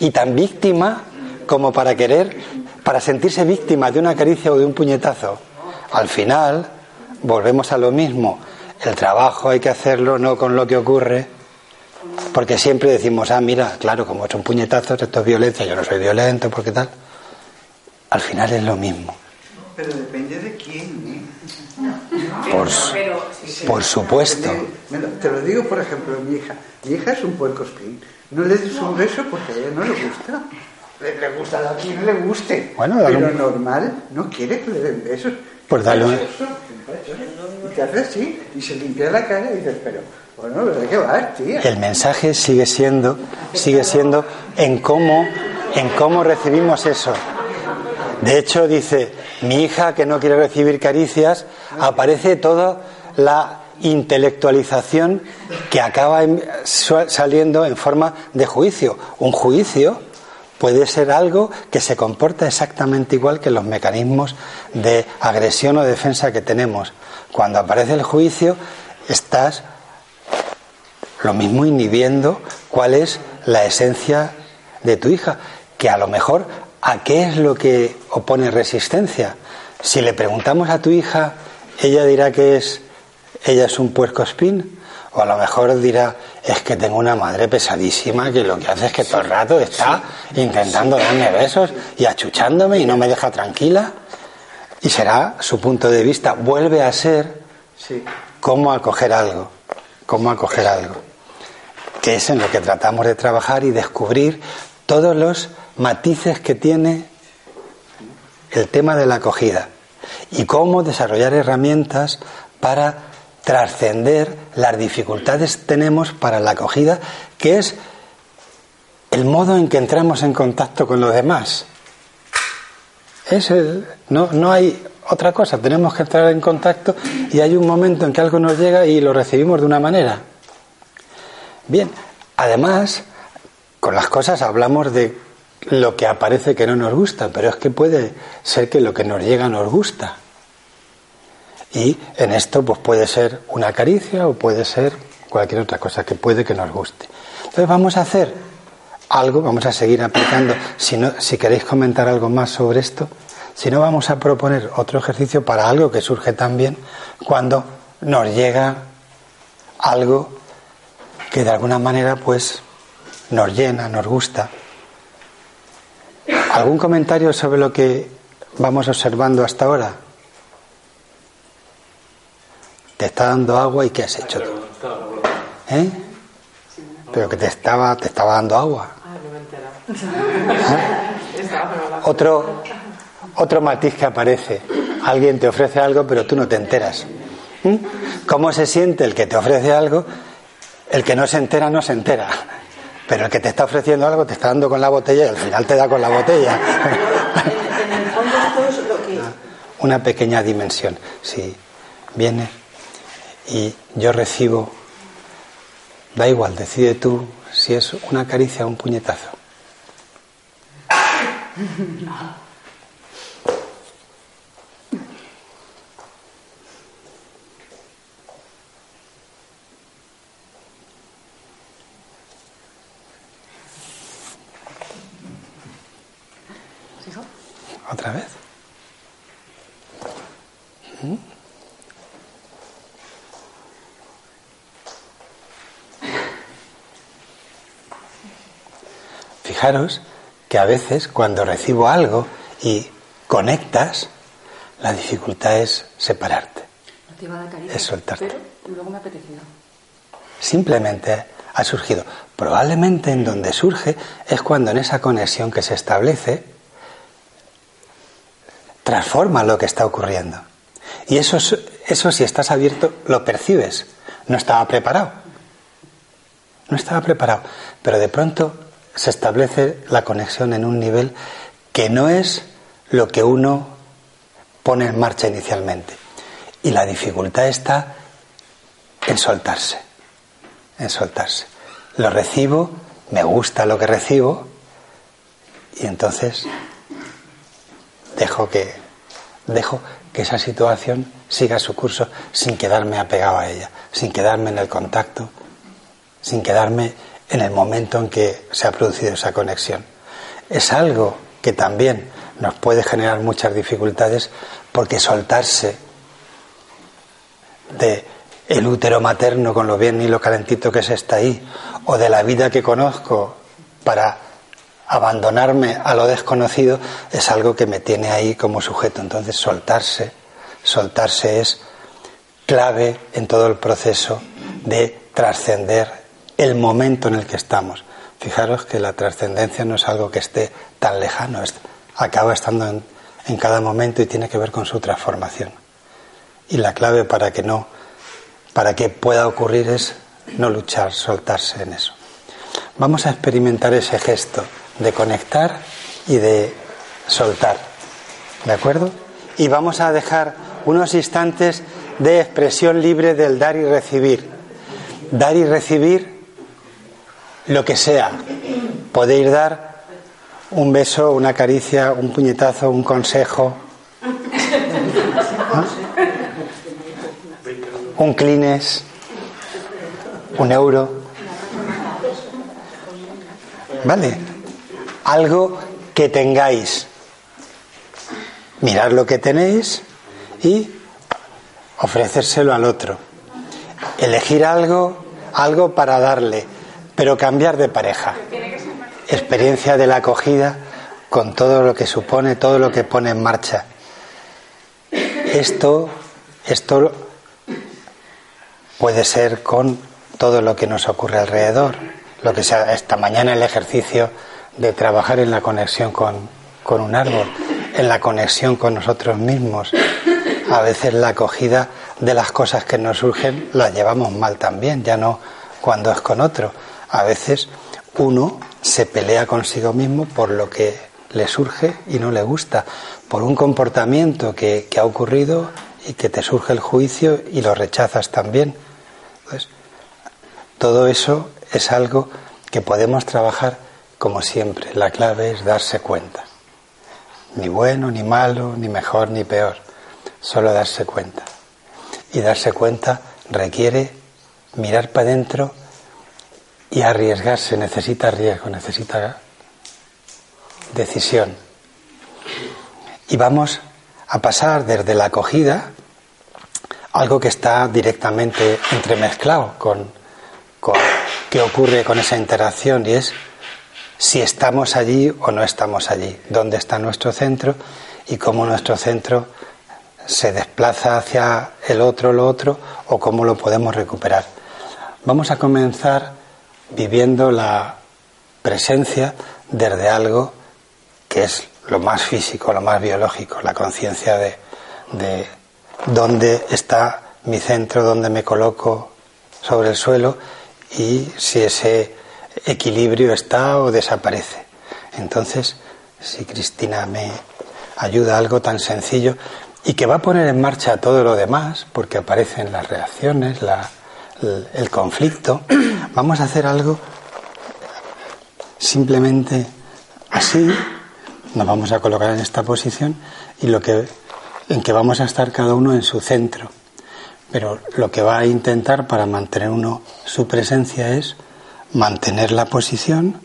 Y tan víctima como para querer, para sentirse víctima de una caricia o de un puñetazo. Al final, volvemos a lo mismo. El trabajo hay que hacerlo no con lo que ocurre, porque siempre decimos, ah, mira, claro, como son puñetazos, esto es violencia, yo no soy violento, porque tal. Al final es lo mismo. Pero depende de quién, ¿eh? Por, por supuesto. Te lo digo, por ejemplo, mi hija. Mi hija es un puerco spin. No le des un beso porque a ella no le gusta. Le, le gusta a quien le guste. Bueno, Pero normal, no quiere que le den besos. Pues dale un... Y te hace así, y se limpia la cara y dices, pero, bueno, ¿de qué vas, tía? El mensaje sigue siendo, sigue siendo en cómo, en cómo recibimos eso. De hecho, dice, mi hija que no quiere recibir caricias, aparece toda la intelectualización que acaba saliendo en forma de juicio. Un juicio puede ser algo que se comporta exactamente igual que los mecanismos de agresión o defensa que tenemos. Cuando aparece el juicio, estás lo mismo inhibiendo cuál es la esencia de tu hija, que a lo mejor a qué es lo que opone resistencia. Si le preguntamos a tu hija, ella dirá que es ella es un puerco espín, o a lo mejor dirá, es que tengo una madre pesadísima que lo que hace es que todo el rato está intentando darme besos y achuchándome y no me deja tranquila. Y será su punto de vista, vuelve a ser cómo acoger algo, cómo acoger algo, que es en lo que tratamos de trabajar y descubrir todos los matices que tiene el tema de la acogida y cómo desarrollar herramientas para trascender las dificultades que tenemos para la acogida, que es el modo en que entramos en contacto con los demás. Es el, no, no hay otra cosa, tenemos que entrar en contacto y hay un momento en que algo nos llega y lo recibimos de una manera. Bien, además, con las cosas hablamos de lo que aparece que no nos gusta, pero es que puede ser que lo que nos llega nos gusta. Y en esto pues puede ser una caricia o puede ser cualquier otra cosa que puede que nos guste. Entonces vamos a hacer algo, vamos a seguir aplicando. Si, no, si queréis comentar algo más sobre esto, si no vamos a proponer otro ejercicio para algo que surge también cuando nos llega algo que de alguna manera pues nos llena, nos gusta. ¿Algún comentario sobre lo que vamos observando hasta ahora? Te está dando agua y ¿qué has hecho tú? ¿Eh? Pero que te estaba, te estaba dando agua. ¿Eh? Otro, otro matiz que aparece. Alguien te ofrece algo, pero tú no te enteras. ¿Mm? ¿Cómo se siente el que te ofrece algo? El que no se entera, no se entera. Pero el que te está ofreciendo algo te está dando con la botella y al final te da con la botella. Una pequeña dimensión. Si viene y yo recibo, da igual, decide tú si es una caricia o un puñetazo. ¿Otra vez? ¿Mm? Fijaros que a veces cuando recibo algo y conectas, la dificultad es separarte. es soltarte. Pero luego me ha apetecido. Simplemente ha surgido. Probablemente en donde surge es cuando en esa conexión que se establece transforma lo que está ocurriendo. Y eso, eso si estás abierto lo percibes. No estaba preparado. No estaba preparado. Pero de pronto se establece la conexión en un nivel que no es lo que uno pone en marcha inicialmente. Y la dificultad está en soltarse. En soltarse. Lo recibo, me gusta lo que recibo, y entonces dejo que, dejo que esa situación siga su curso sin quedarme apegado a ella, sin quedarme en el contacto, sin quedarme en el momento en que se ha producido esa conexión. Es algo que también nos puede generar muchas dificultades porque soltarse de el útero materno con lo bien y lo calentito que se está ahí o de la vida que conozco para abandonarme a lo desconocido es algo que me tiene ahí como sujeto. Entonces soltarse, soltarse es clave en todo el proceso de trascender el momento en el que estamos. Fijaros que la trascendencia no es algo que esté tan lejano, acaba estando en, en cada momento y tiene que ver con su transformación. Y la clave para que no, para que pueda ocurrir es no luchar, soltarse en eso. Vamos a experimentar ese gesto de conectar y de soltar. ¿De acuerdo? Y vamos a dejar unos instantes de expresión libre del dar y recibir. Dar y recibir lo que sea. Podéis dar un beso, una caricia, un puñetazo, un consejo. Un clines, un euro. ¿Vale? Algo que tengáis. Mirad lo que tenéis y ofrecérselo al otro. elegir algo, algo para darle, pero cambiar de pareja. Experiencia de la acogida con todo lo que supone, todo lo que pone en marcha. Esto, esto puede ser con todo lo que nos ocurre alrededor, lo que sea esta mañana el ejercicio de trabajar en la conexión con, con un árbol, en la conexión con nosotros mismos. A veces la acogida de las cosas que nos surgen las llevamos mal también, ya no cuando es con otro. A veces uno se pelea consigo mismo por lo que le surge y no le gusta, por un comportamiento que, que ha ocurrido y que te surge el juicio y lo rechazas también. Entonces, todo eso es algo que podemos trabajar como siempre. La clave es darse cuenta. Ni bueno, ni malo, ni mejor, ni peor. Solo darse cuenta. Y darse cuenta requiere mirar para adentro y arriesgarse. Necesita riesgo, necesita decisión. Y vamos a pasar desde la acogida, algo que está directamente entremezclado con, con qué ocurre con esa interacción y es si estamos allí o no estamos allí, dónde está nuestro centro y cómo nuestro centro se desplaza hacia el otro, lo otro, o cómo lo podemos recuperar. Vamos a comenzar viviendo la presencia desde algo que es lo más físico, lo más biológico, la conciencia de, de dónde está mi centro, dónde me coloco sobre el suelo y si ese equilibrio está o desaparece. Entonces, si Cristina me ayuda algo tan sencillo y que va a poner en marcha todo lo demás, porque aparecen las reacciones, el, el conflicto, vamos a hacer algo simplemente así, nos vamos a colocar en esta posición y lo que en que vamos a estar cada uno en su centro. Pero lo que va a intentar para mantener uno su presencia es mantener la posición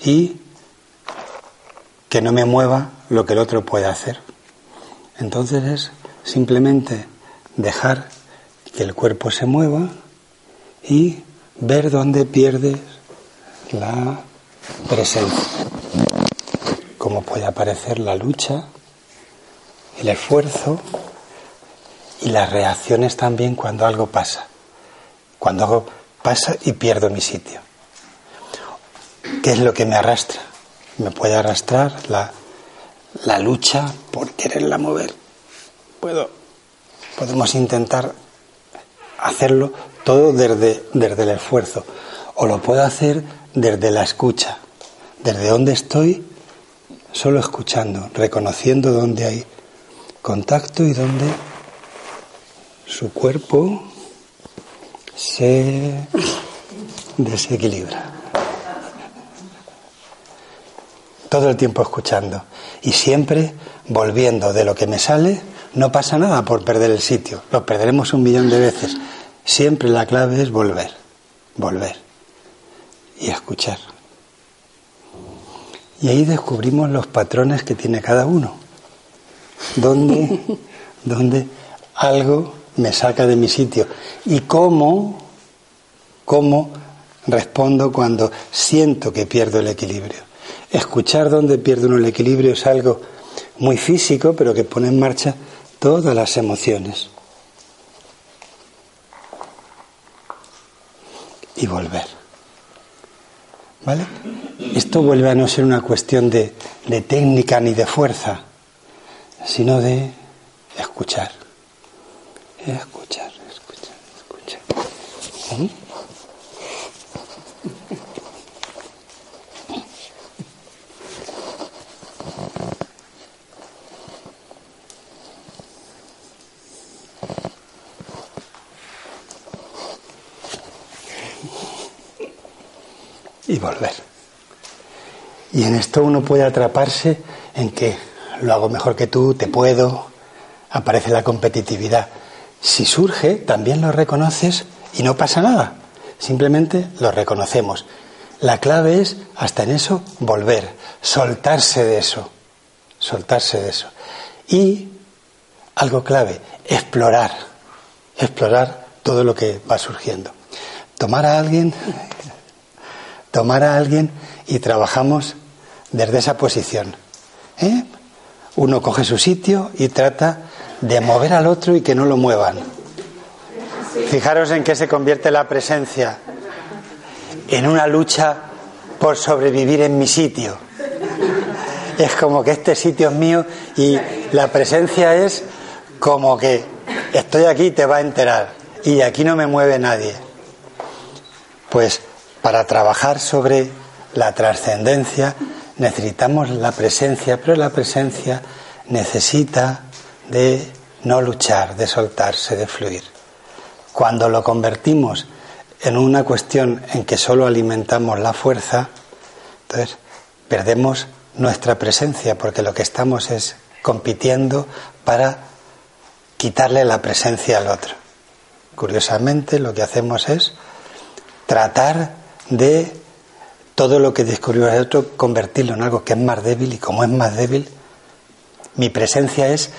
y que no me mueva lo que el otro puede hacer. Entonces es simplemente dejar que el cuerpo se mueva y ver dónde pierdes la presencia. Cómo puede aparecer la lucha, el esfuerzo y las reacciones también cuando algo pasa. Cuando algo pasa y pierdo mi sitio. ¿Qué es lo que me arrastra? Me puede arrastrar la, la lucha por quererla mover. Puedo, podemos intentar hacerlo todo desde, desde el esfuerzo. O lo puedo hacer desde la escucha. Desde donde estoy, solo escuchando, reconociendo dónde hay contacto y dónde su cuerpo se desequilibra. Todo el tiempo escuchando y siempre volviendo de lo que me sale, no pasa nada por perder el sitio, lo perderemos un millón de veces. Siempre la clave es volver, volver y escuchar. Y ahí descubrimos los patrones que tiene cada uno. Donde, donde algo me saca de mi sitio. Y cómo, cómo respondo cuando siento que pierdo el equilibrio. Escuchar donde pierde uno el equilibrio es algo muy físico, pero que pone en marcha todas las emociones. Y volver. ¿Vale? Esto vuelve a no ser una cuestión de, técnica ni de fuerza, sino de escuchar. Escuchar, escuchar, escuchar. ¿Mm? Y volver. Y en esto uno puede atraparse en que lo hago mejor que tú, te puedo, aparece la competitividad. Si surge, también lo reconoces y no pasa nada. Simplemente lo reconocemos. La clave es, hasta en eso, volver, soltarse de eso, soltarse de eso. Y, algo clave, explorar, explorar todo lo que va surgiendo. Tomar a alguien, tomar a alguien y trabajamos desde esa posición. ¿eh? Uno coge su sitio y trata de mover al otro y que no lo muevan. Fijaros en qué se convierte la presencia en una lucha por sobrevivir en mi sitio. Es como que este sitio es mío y la presencia es como que estoy aquí y te va a enterar y aquí no me mueve nadie. Pues para trabajar sobre la trascendencia necesitamos la presencia, pero la presencia necesita de no luchar, de soltarse, de fluir. Cuando lo convertimos en una cuestión en que solo alimentamos la fuerza, entonces perdemos nuestra presencia porque lo que estamos es compitiendo para quitarle la presencia al otro. Curiosamente lo que hacemos es tratar de todo lo que descubrió el otro convertirlo en algo que es más débil y como es más débil, mi presencia es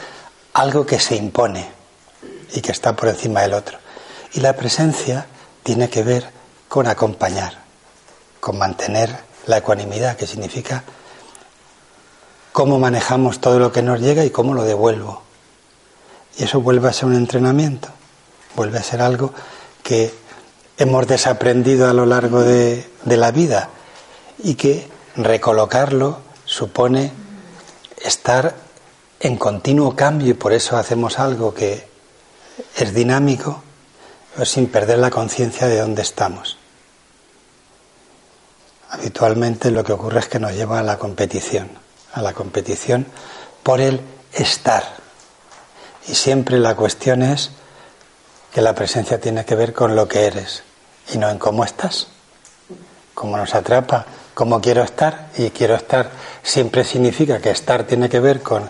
algo que se impone y que está por encima del otro. Y la presencia tiene que ver con acompañar, con mantener la ecuanimidad, que significa cómo manejamos todo lo que nos llega y cómo lo devuelvo. Y eso vuelve a ser un entrenamiento, vuelve a ser algo que hemos desaprendido a lo largo de, la vida y que recolocarlo supone estar en continuo cambio y por eso hacemos algo que es dinámico sin perder la conciencia de dónde estamos. Habitualmente lo que ocurre es que nos lleva a la competición, a la competición por el estar. Y siempre la cuestión es que la presencia tiene que ver con lo que eres y no en cómo estás. Como nos atrapa, cómo quiero estar y quiero estar siempre significa que estar tiene que ver con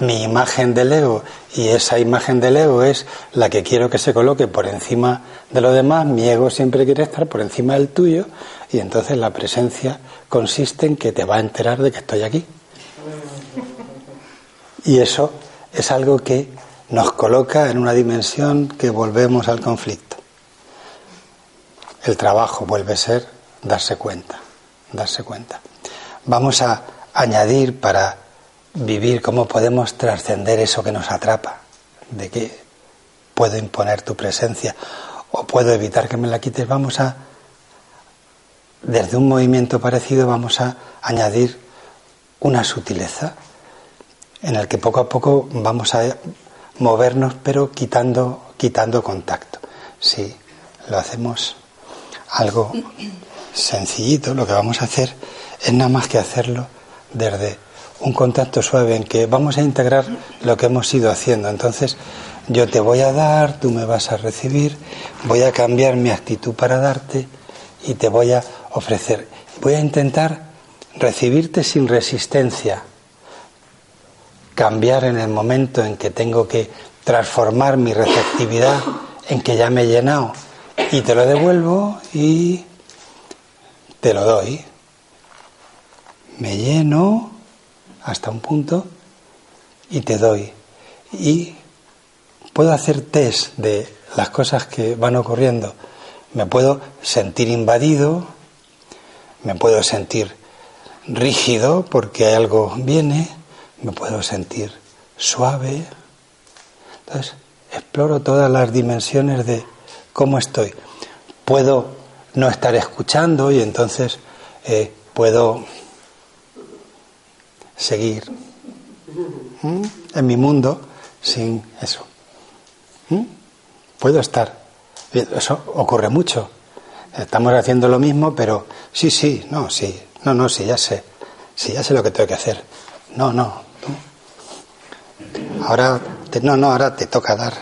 mi imagen del ego y esa imagen del ego es la que quiero que se coloque por encima de lo demás, mi ego siempre quiere estar por encima del tuyo y entonces la presencia consiste en que te va a enterar de que estoy aquí. Y eso es algo que nos coloca en una dimensión que volvemos al conflicto. El trabajo vuelve a ser darse cuenta, darse cuenta. Vamos a añadir para vivir, cómo podemos trascender eso que nos atrapa, de que puedo imponer tu presencia o puedo evitar que me la quites, vamos a, desde un movimiento parecido, vamos a añadir una sutileza en el que poco a poco vamos a movernos, pero quitando, quitando contacto. Si lo hacemos algo sencillito, lo que vamos a hacer es nada más que hacerlo desde un contacto suave en que vamos a integrar lo que hemos ido haciendo. Entonces, yo te voy a dar, tú me vas a recibir, voy a cambiar mi actitud para darte y te voy a ofrecer. Voy a intentar recibirte sin resistencia, cambiar en el momento en que tengo que transformar mi receptividad en que ya me he llenado y te lo devuelvo y te lo doy. Me lleno hasta un punto y te doy. Y puedo hacer test de las cosas que van ocurriendo. Me puedo sentir invadido, me puedo sentir rígido porque algo viene, me puedo sentir suave. Entonces, exploro todas las dimensiones de cómo estoy. Puedo no estar escuchando y entonces eh, puedo seguir en mi mundo sin eso. Puedo estar. Eso ocurre mucho. Estamos haciendo lo mismo, pero sí, sí, no, sí, no, no, sí, ya sé. Sí, ya sé lo que tengo que hacer. No, no. Ahora, te, no, no, ahora te toca dar.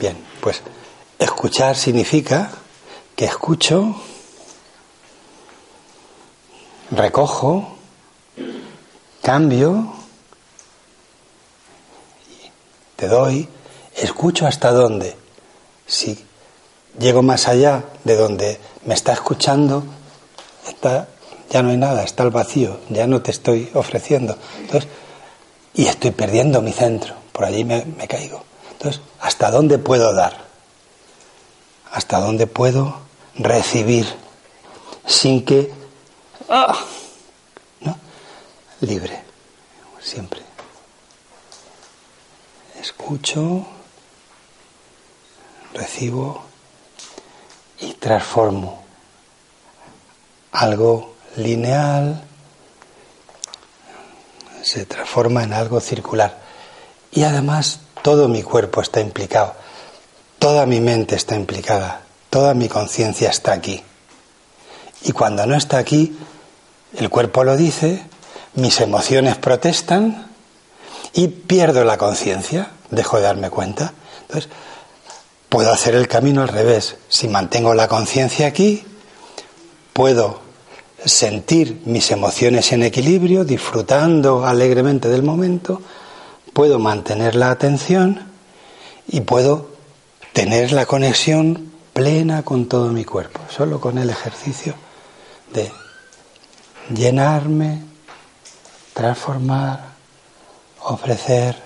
Bien, pues escuchar significa que escucho, recojo, cambio, te doy, escucho hasta dónde. Si llego más allá de donde me está escuchando, está, ya no hay nada, está el vacío, ya no te estoy ofreciendo. Entonces, y estoy perdiendo mi centro, por allí me, me caigo. Entonces, ¿hasta dónde puedo dar? Hasta dónde puedo recibir sin que... ¡ah! ¿no? Libre, siempre. Escucho, recibo y transformo algo lineal, se transforma en algo circular. Y además todo mi cuerpo está implicado, toda mi mente está implicada, toda mi conciencia está aquí. Y cuando no está aquí, el cuerpo lo dice, mis emociones protestan y pierdo la conciencia, dejo de darme cuenta. Entonces, puedo hacer el camino al revés. Si mantengo la conciencia aquí, puedo sentir mis emociones en equilibrio, disfrutando alegremente del momento, puedo mantener la atención y puedo tener la conexión plena con todo mi cuerpo, solo con el ejercicio de llenarme, transformar, ofrecer.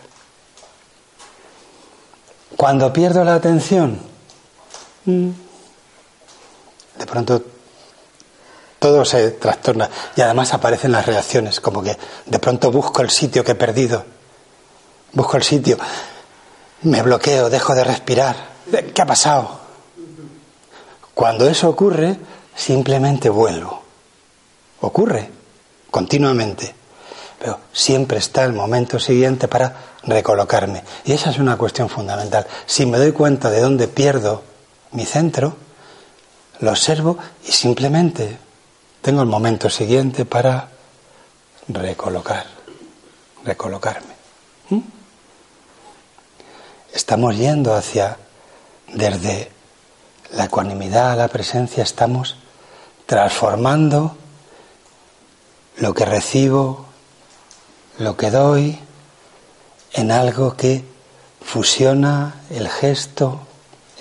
Cuando pierdo la atención, mm, de pronto todo se trastorna y además aparecen las reacciones, como que de pronto busco el sitio que he perdido, busco el sitio, me bloqueo, dejo de respirar. ¿Qué ha pasado? Cuando eso ocurre, simplemente vuelvo. Ocurre continuamente, pero siempre está el momento siguiente para recolocarme. Y esa es una cuestión fundamental. Si me doy cuenta de dónde pierdo mi centro, lo observo y simplemente tengo el momento siguiente para recolocar, recolocarme. ¿Mm? Estamos yendo hacia, desde la ecuanimidad a la presencia, estamos transformando lo que recibo, lo que doy, en algo que fusiona el gesto,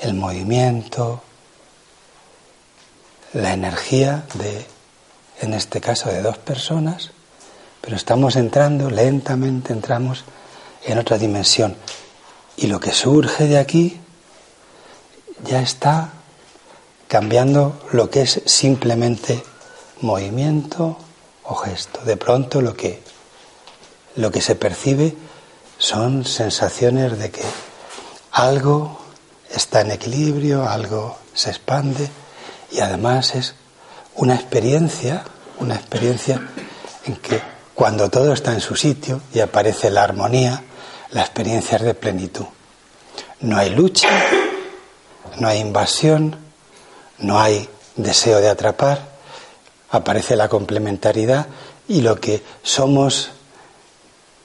el movimiento, la energía de en este caso de dos personas, pero estamos entrando, lentamente entramos en otra dimensión. Y lo que surge de aquí ya está cambiando lo que es simplemente movimiento o gesto. De pronto lo que, lo que se percibe son sensaciones de que algo está en equilibrio, algo se expande y además es una experiencia, una experiencia en que cuando todo está en su sitio y aparece la armonía, la experiencia es de plenitud. No hay lucha, no hay invasión, no hay deseo de atrapar, aparece la complementariedad y lo que somos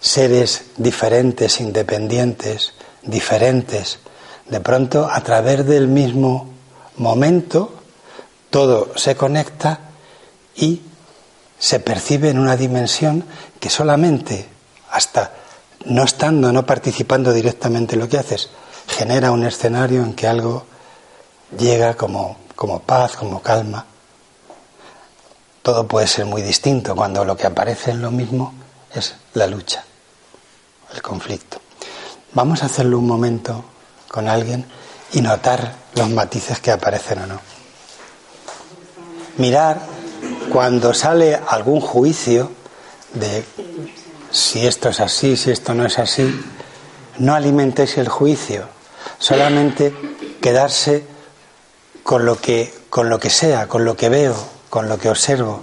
seres diferentes, independientes, diferentes, de pronto a través del mismo momento todo se conecta y se percibe en una dimensión que solamente hasta no estando, no participando directamente en lo que haces, genera un escenario en que algo llega como, como paz, como calma. Todo puede ser muy distinto cuando lo que aparece en lo mismo es la lucha, el conflicto. Vamos a hacerlo un momento con alguien y notar los matices que aparecen o no mirar cuando sale algún juicio de si esto es así, si esto no es así, no alimentéis el juicio, solamente quedarse con lo que con lo que sea, con lo que veo, con lo que observo,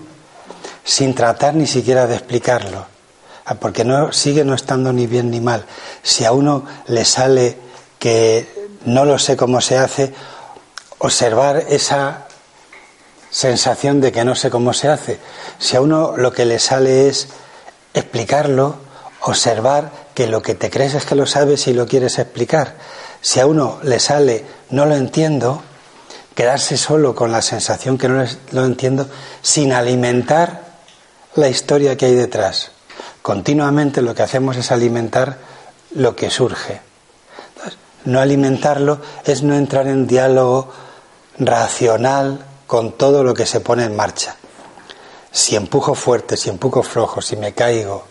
sin tratar ni siquiera de explicarlo, ah, porque no sigue no estando ni bien ni mal. Si a uno le sale que no lo sé cómo se hace, observar esa sensación de que no sé cómo se hace. Si a uno lo que le sale es explicarlo, observar que lo que te crees es que lo sabes y lo quieres explicar. Si a uno le sale no lo entiendo, quedarse solo con la sensación que no lo entiendo sin alimentar la historia que hay detrás. Continuamente lo que hacemos es alimentar lo que surge. no alimentarlo es no entrar en diálogo racional con todo lo que se pone en marcha. Si empujo fuerte, si empujo flojo, si me caigo,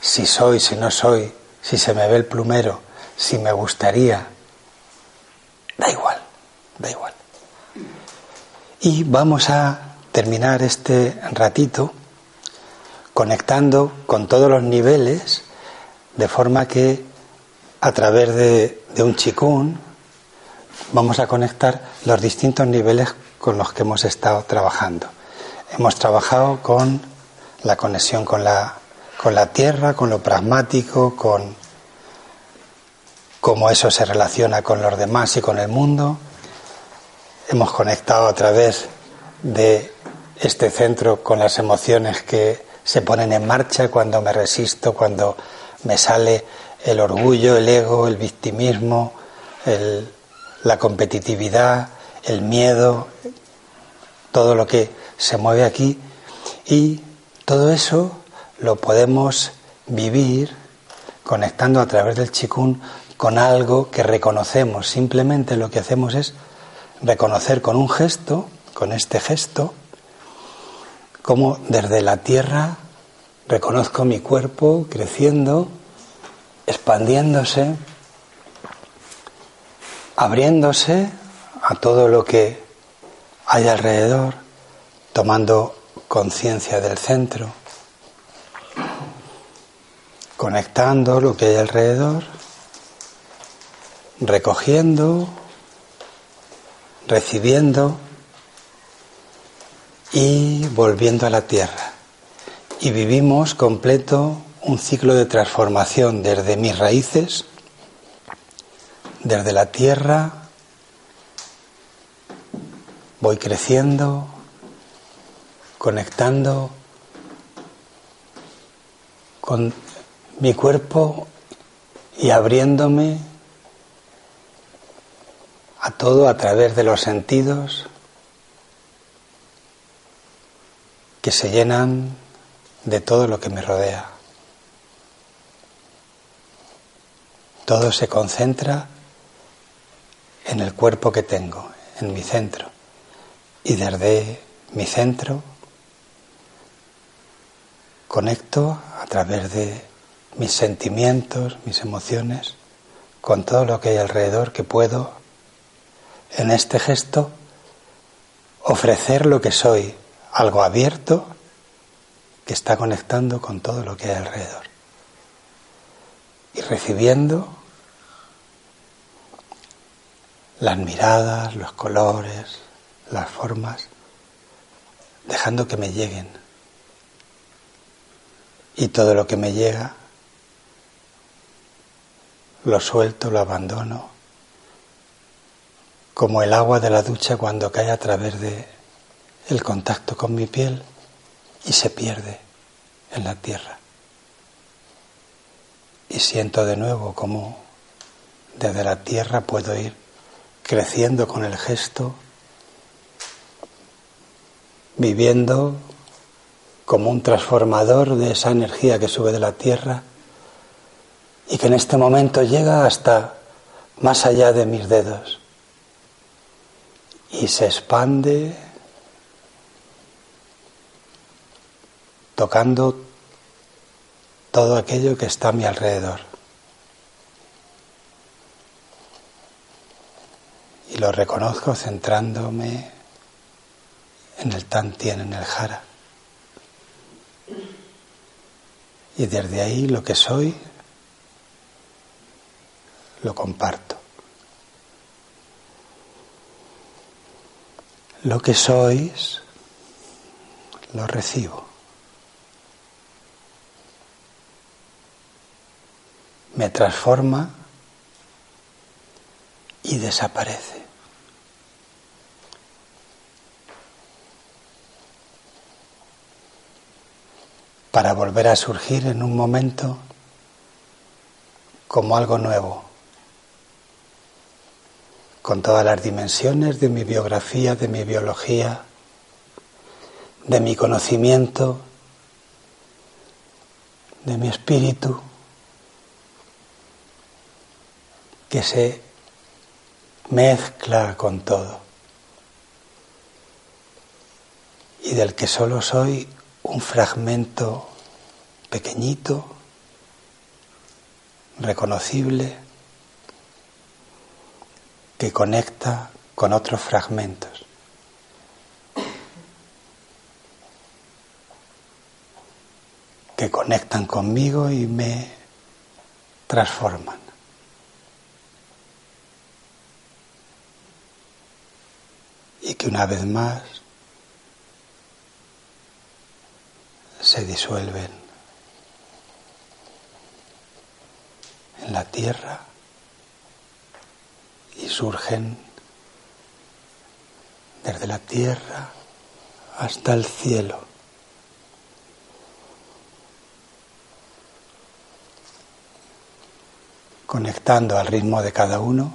si soy, si no soy, si se me ve el plumero, si me gustaría, da igual, da igual. Y vamos a terminar este ratito conectando con todos los niveles, de forma que a través de, de un chikun vamos a conectar los distintos niveles con los que hemos estado trabajando. Hemos trabajado con la conexión con la, con la tierra, con lo pragmático, con cómo eso se relaciona con los demás y con el mundo. Hemos conectado a través de este centro con las emociones que se ponen en marcha cuando me resisto, cuando me sale el orgullo, el ego, el victimismo, la competitividad, el miedo, todo lo que se mueve aquí. Y todo eso lo podemos vivir conectando a través del chikun con algo que reconocemos. Simplemente lo que hacemos es reconocer con un gesto, con este gesto, como desde la tierra reconozco mi cuerpo creciendo, expandiéndose, abriéndose a todo lo que hay alrededor, tomando conciencia del centro, conectando lo que hay alrededor, recogiendo, recibiendo y volviendo a la tierra. Y vivimos completo un ciclo de transformación desde mis raíces, desde la tierra, voy creciendo, conectando con mi cuerpo y abriéndome a todo a través de los sentidos que se llenan de todo lo que me rodea. Todo se concentra en el cuerpo que tengo, en mi centro. Y desde mi centro conecto a través de mis sentimientos, mis emociones, con todo lo que hay alrededor que puedo en este gesto ofrecer lo que soy, algo abierto que está conectando con todo lo que hay alrededor. Y recibiendo las miradas, los colores, las formas, dejando que me lleguen. Y todo lo que me llega, lo suelto, lo abandono, como el agua de la ducha cuando cae a través de el contacto con mi piel y se pierde en la tierra. Y siento de nuevo como desde la tierra puedo ir creciendo con el gesto, viviendo como un transformador de esa energía que sube de la tierra y que en este momento llega hasta más allá de mis dedos y se expande tocando todo aquello que está a mi alrededor. Y lo reconozco centrándome en el Tantien, en el Jara. Y desde ahí lo que soy lo comparto. Lo que sois lo recibo. me transforma y desaparece. Para volver a surgir en un momento como algo nuevo, con todas las dimensiones de mi biografía, de mi biología, de mi conocimiento, de mi espíritu. que se mezcla con todo y del que solo soy un fragmento pequeñito, reconocible, que conecta con otros fragmentos. que conectan conmigo y me transforman. Y que una vez más se disuelven en la tierra y surgen desde la tierra hasta el cielo. conectando al ritmo de cada uno.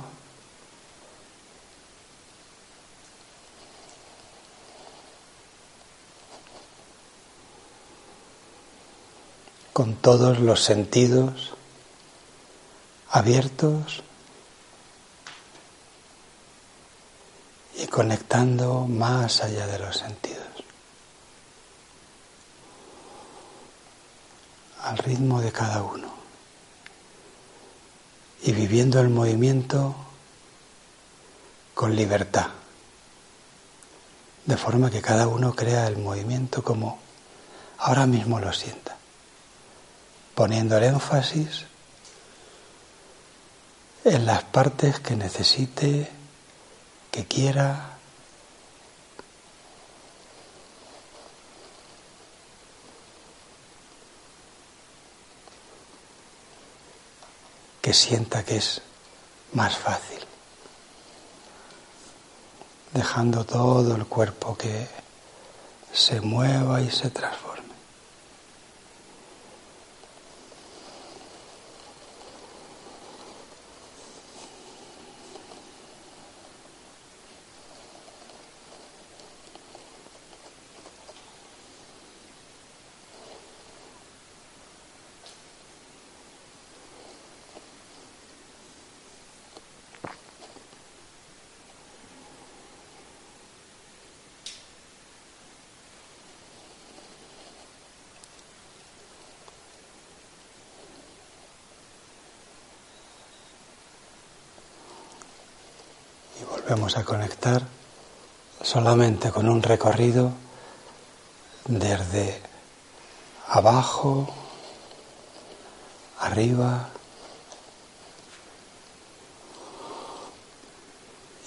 con todos los sentidos abiertos y conectando más allá de los sentidos, al ritmo de cada uno. Y viviendo el movimiento con libertad, de forma que cada uno crea el movimiento como ahora mismo lo sienta, poniendo el énfasis en las partes que necesite, que quiera. que sienta que es más fácil, dejando todo el cuerpo que se mueva y se transforme. A conectar solamente con un recorrido desde abajo, arriba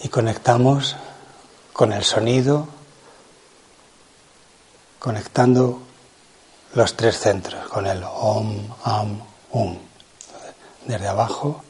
y conectamos con el sonido, conectando los tres centros, con el om, am, um. Desde abajo,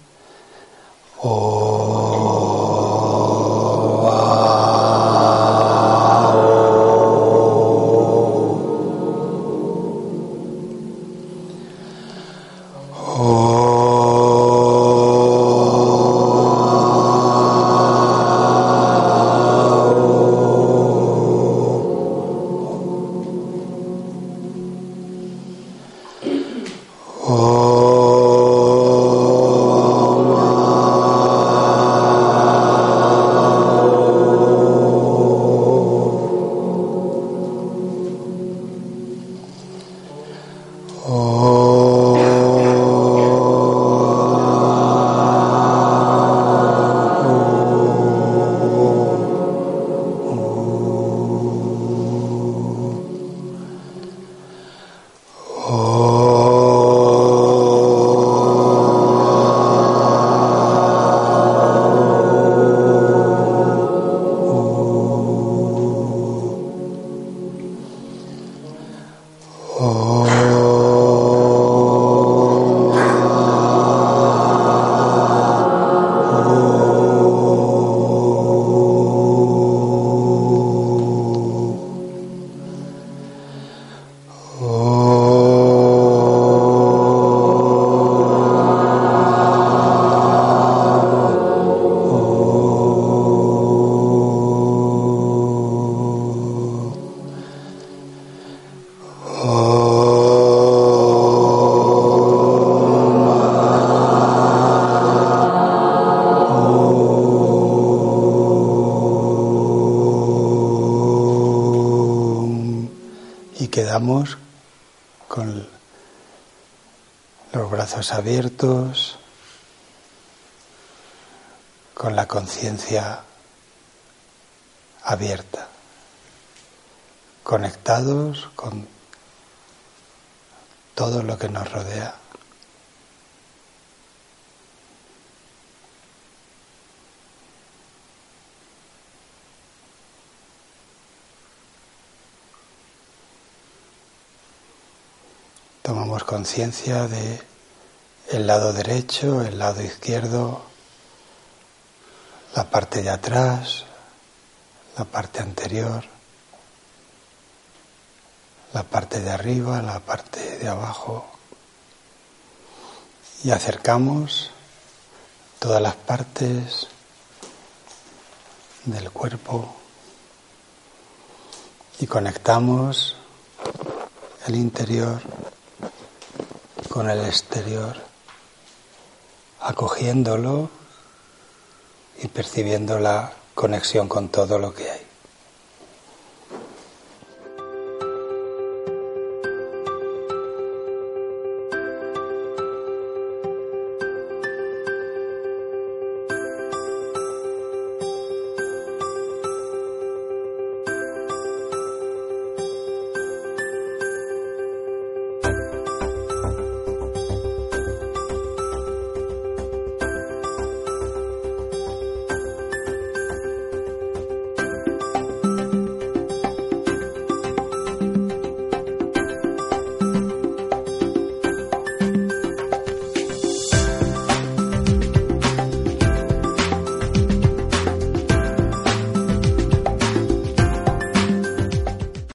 con los brazos abiertos, con la conciencia abierta, conectados con todo lo que nos rodea. Tomamos conciencia de el lado derecho, el lado izquierdo, la parte de atrás, la parte anterior, la parte de arriba, la parte de abajo. Y acercamos todas las partes del cuerpo y conectamos el interior con el exterior, acogiéndolo y percibiendo la conexión con todo lo que hay.